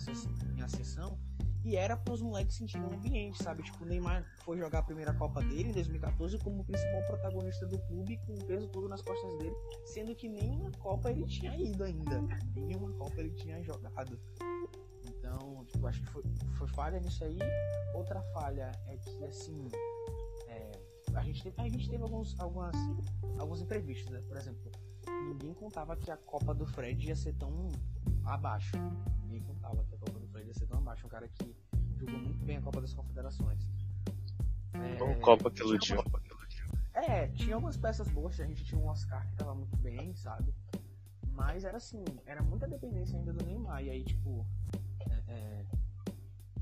em ascensão, e era pros moleques sentirem o ambiente, sabe? Tipo, o Neymar foi jogar a primeira Copa dele em 2014 como o principal protagonista do clube, com o peso todo nas costas dele sendo que nenhuma Copa ele tinha ido ainda. Nenhuma Copa ele tinha jogado. Então, tipo, acho que foi, foi falha nisso aí. Outra falha é que, assim, a, gente teve, a gente teve alguns, algumas, alguns imprevistos, né? Por exemplo, ninguém contava que a Copa do Fred ia ser tão abaixo. Ninguém contava que a Copa do Fred ia ser tão abaixo. Um cara que jogou muito bem a Copa das Confederações. É, Uma Copa que iludiu. é, tinha algumas peças boas, a gente tinha um Oscar que tava muito bem, sabe? Mas era assim, era muita dependência ainda do Neymar. E aí, tipo, é, é,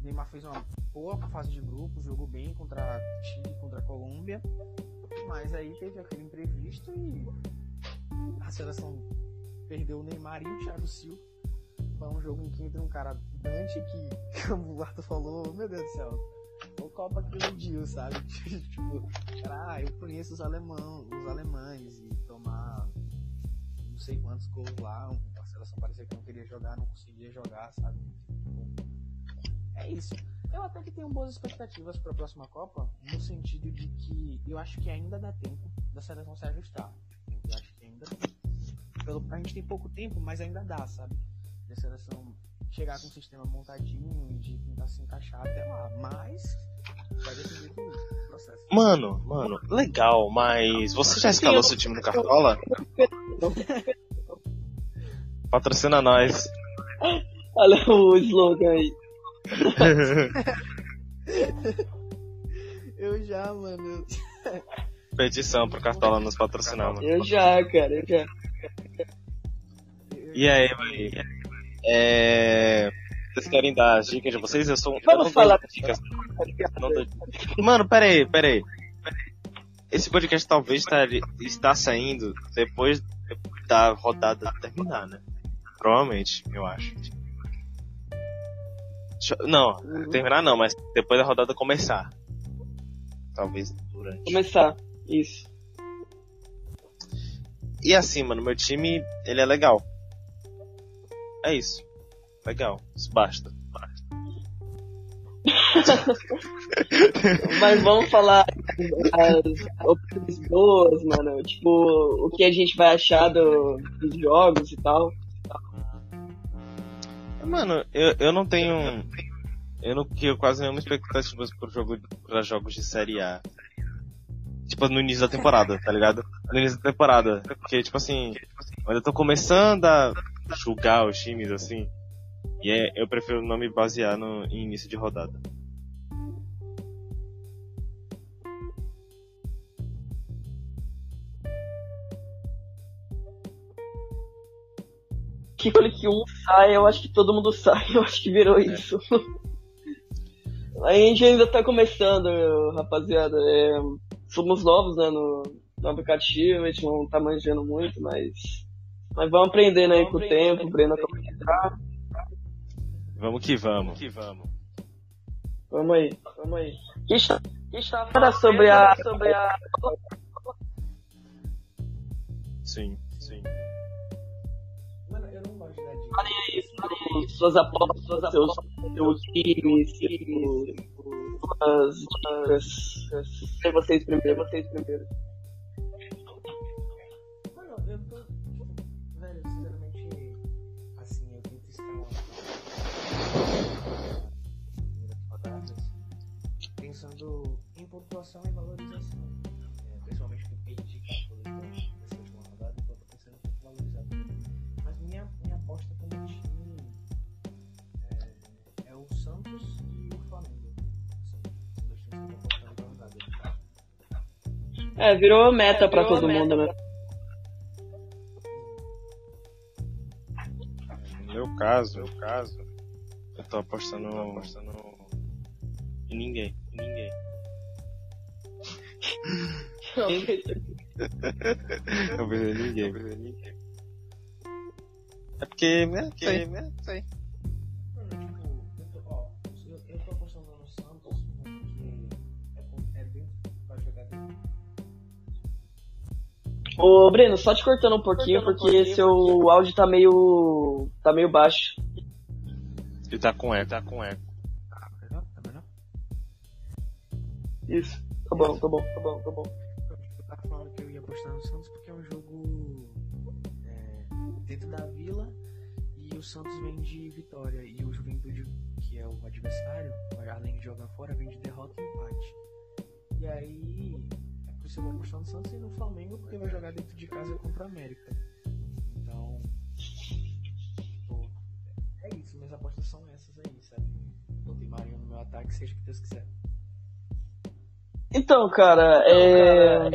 Neymar fez uma boa fase de grupos, jogou bem contra Chile, contra a Colômbia. Mas aí teve aquele imprevisto e a seleção perdeu o Neymar e o Thiago Silva. Foi um jogo em que entra um cara Dante que, como o Arthur falou, meu Deus do céu, o Copa que iludiu, sabe? tipo, cara, ah, eu conheço os alemão, os alemães e tomar não sei quantos gols lá, a seleção parecia que não queria jogar, não conseguia jogar, sabe? É isso. Eu até que tenho boas expectativas para a próxima Copa, no sentido de que eu acho que ainda dá tempo da seleção se ajustar. Eu acho que ainda pelo, a gente tem pouco tempo, mas ainda dá, sabe? Da seleção chegar com um sistema montadinho e de tentar se encaixar até lá. Mas vai depender do processo. Mano, mano, legal, mas você já escalou seu time no Cartola? Patrocina nós. Olha o slogan aí. Eu já, mano. Petição pro Cartola nos patrocinar, mano. Eu já, cara, eu já. E aí, vai? É. Vocês querem dar as dicas de vocês? Eu sou. eu Vamos não falar. dou dicas. Não dou- Mano, pera aí, pera aí. Esse podcast talvez tá, está saindo depois da rodada terminar, né? Provavelmente, eu acho. Não, Uhum. terminar não, mas depois da rodada começar. Talvez durante. Começar. Isso. E assim, mano, meu time, ele é legal. É isso. Legal. Isso basta. basta. Mas vamos falar as opções boas, mano. Tipo, o que a gente vai achar do- dos jogos e tal. Mano, eu, eu não tenho. Eu não crio quase nenhuma expectativa pro jogo, pra jogos de série A. Tipo, no início da temporada, tá ligado? No início da temporada. Porque, tipo assim, quando eu tô começando a julgar os times, assim, e é, eu prefiro não me basear no início de rodada. Que quando que um sai, eu acho que todo mundo sai. Eu acho que virou isso. A gente ainda tá começando, rapaziada. É, somos novos, né, no, no aplicativo, a gente não tá manjando muito, mas. Mas vamos aprendendo aí com o tempo, Breno acabou de entrar. Vamos que vamos. que vamos. Vamos aí, vamos aí. Que está, que está sobre a. Sobre a. Sim, sim. Gosto da dica. Suas apostas, seus, seus times, suas dicas. Sei vocês primeiro, vocês primeiro. Mano, eu tô. Velho, sinceramente. Assim, eu Pensando em pontuação e valorização. É, virou meta pra todo mundo, né? No meu caso, meu caso, eu tô apostando, apostando em ninguém, em ninguém. Eu vejo em ninguém, eu ninguém. É porque, né, sei, né, sei. Ô, Breno, só te cortando um pouquinho, porque seu áudio tá meio. tá meio baixo. Ele tá com eco, tá com eco. Tá melhor? Tá melhor? Isso. Tá bom, tá bom, tá bom, tá bom. Eu tava falando que eu ia apostar no Santos porque é um jogo é, dentro da vila e o Santos vem de vitória e o Juventude, que é o adversário, além de jogar fora, vem de derrota e empate. E aí, é isso eu vou apostar no Santos e no Flamengo porque vai jogar dentro de casa contra a América. Então, pô, é isso, minhas apostas são essas aí, sabe? Botei Marinho no meu ataque, seja o que Deus quiser. Então, cara, é.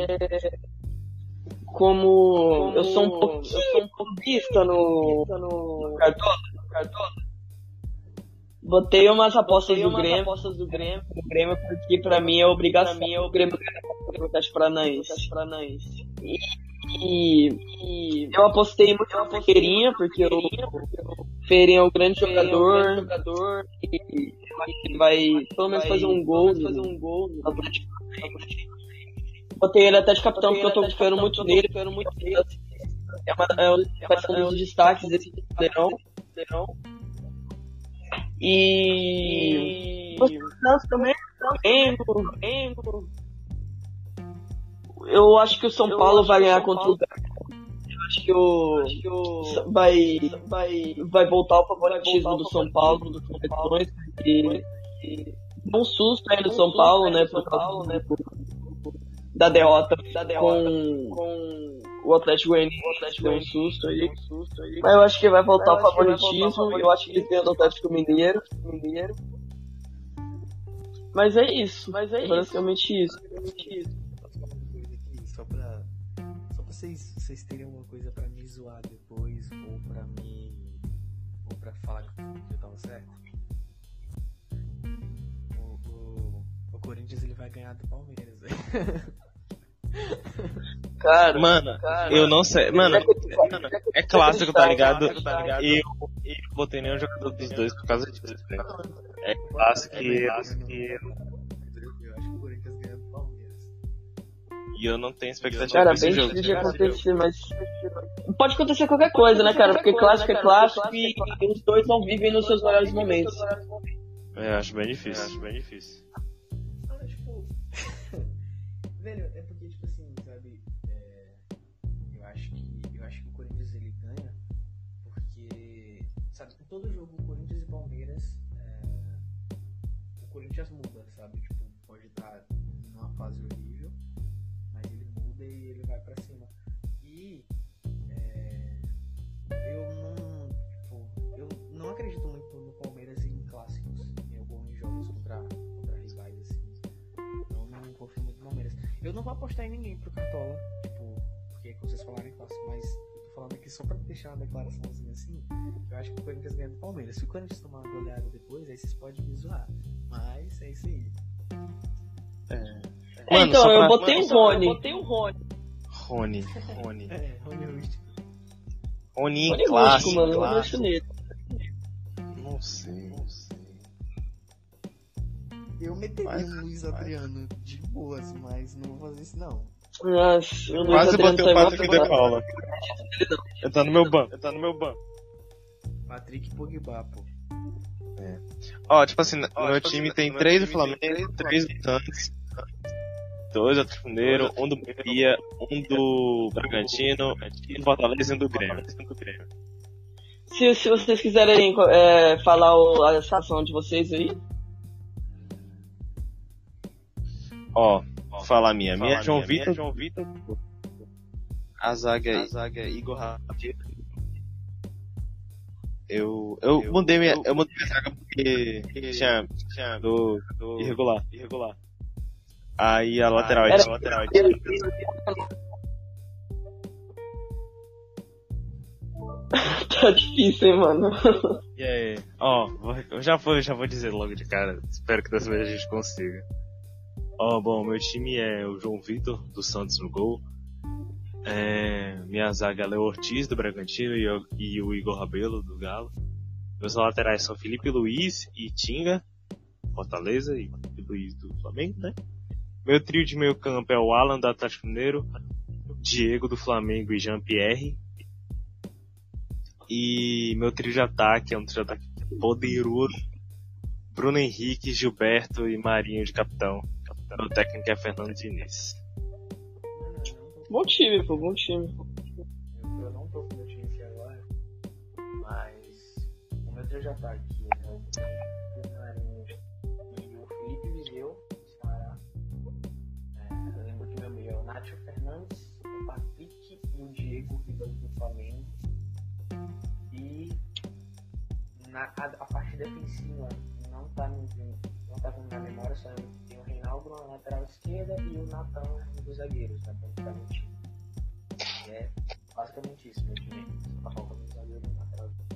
Como eu sou um pouco, eu sou um pouco vista no, no Cartola, no Cartola. Botei umas apostas do Grêmio, apostas do Grêmio, do Grêmio porque pra mim é obrigação, pra mim é o Grêmio ganhar o Atlético Paranaense. Paranaense. E, e eu apostei muito na Ferreirinha, porque o Ferreirinha é um grande jogador, jogador e eu acho que ele vai pelo menos fazer um gol, fazer um gol no Atlético Botei ele até de capitão porque eu tô confiando muito nele, confiando muito nele. É, uma, é, um, vai ser um dos destaques desse verão. E. Nós também. Eu acho que o São Paulo vai ganhar contra o Eu acho que o. Vai, vai, vai voltar o favoritismo do São Paulo, dos competições. E, e um susto aí no São Paulo, né? Por Paulo, né? Da derrota, da derrota com, com o Atlético Goianiense, o Atlético deu um susto aí. Mas eu acho que vai voltar o favoritismo, eu acho que ele tem o Atlético Mineiro, Mineiro. Mas é isso, mas é basicamente isso. Só pra. Só pra vocês, vocês terem alguma coisa pra me zoar depois, ou pra me. ou pra falar que eu tava certo. O, o, o Corinthians ele vai ganhar do Palmeiras, velho. Cara, Mano, cara, eu não sei. Mano, mano, é clássico, tá ligado? Tá? E eu, eu não botei nenhum jogador dos dois por causa disso, né? É clássico eu, e eu- Eu acho que o Corinthians ganha do Palmeiras. e eu não tenho expectativa Cara, bem jogo. difícil de acontecer, mas. Pode acontecer qualquer coisa, né, cara? Porque clássico é clássico e os dois não vivem nos seus melhores momentos. É, acho bem difícil. Acho bem difícil. Velho, é porque, tipo assim, sabe? é, Eu acho que eu acho que o Corinthians ele ganha porque sabe em todo jogo Corinthians e Palmeiras é, o Corinthians muda sabe tipo pode estar numa fase horrível mas ele muda e ele vai pra cima e é, eu não tipo, eu não acredito muito eu não vou apostar em ninguém pro Cartola tipo porque é que vocês falaram em clássico, mas eu tô falando aqui só pra deixar uma declaraçãozinha assim, eu acho que o Corinthians ganha do Palmeiras. Se o Corinthians tomar uma goleada depois, aí vocês podem me zoar. Mas é isso aí. É, então, só eu pra- botei mano, o Rony. pra- botei o Rony. Rony, Rony. É, Rony Rústico. Rony Rony clássico, Rústico, mano. Eu clássico. não sei. Eu meteria Vai, um Luiz Adriano de boas, mas não vou fazer isso não. Nossa, o Luiz Quase Adriano botei o Patrick de Paula. Ele tá no meu banco, ele tá no meu banco. Patrick Pogba, pô. Ó, tipo assim, no tipo meu assim, time tem três do Flamengo, três do Santos, dois do Atlético um do Bahia, um do Bragantino, um do Fortaleza e um do Grêmio. Se, se vocês quiserem é, falar o, a estação de vocês aí. Ó, vou falar a minha. Minha é João Vitor. João Vitor. A zaga, a zaga é Igor Rafael. Eu, eu, mudei minha, eu mudei minha zaga porque tinha, tinha do, do irregular, irregular. Aí a lateral é a lateral é tá difícil, hein, mano. E aí? Ó, eu já vou, já vou dizer logo de cara. Espero que dessa vez a gente consiga. Ó, bom, meu time é o João Vitor, do Santos no gol. É, minha zaga é Léo Ortiz, do Bragantino, e, o- e o Igor Rabelo, do Galo. Meus laterais são Felipe Luiz e Tinga, Fortaleza, e Felipe Luiz do Flamengo, né? Meu trio de meio campo é o Alan, do Atlético Mineiro, Diego, do Flamengo e Jean-Pierre. E meu trio de ataque é um trio de ataque poderoso. Bruno Henrique, Gilberto e Marinho de capitão. O técnico é Fernando Diniz. Bom time, pô, bom time. Eu, eu não tô com o meu time aqui agora, mas o meu trio de ataque é o Felipe Marinho e o Felipe Viseu, do Ceará. É, eu lembro que meu meio é o Nacho Fernandes, o Patrick e o Diego do Flamengo. E na, a, a parte defensiva não tá, no, Tá estava na memória, só tem o Reinaldo na lateral esquerda e o Natan dos zagueiros, né, praticamente. É basicamente isso, né? Só tá falta um zagueiro na lateral esquerda.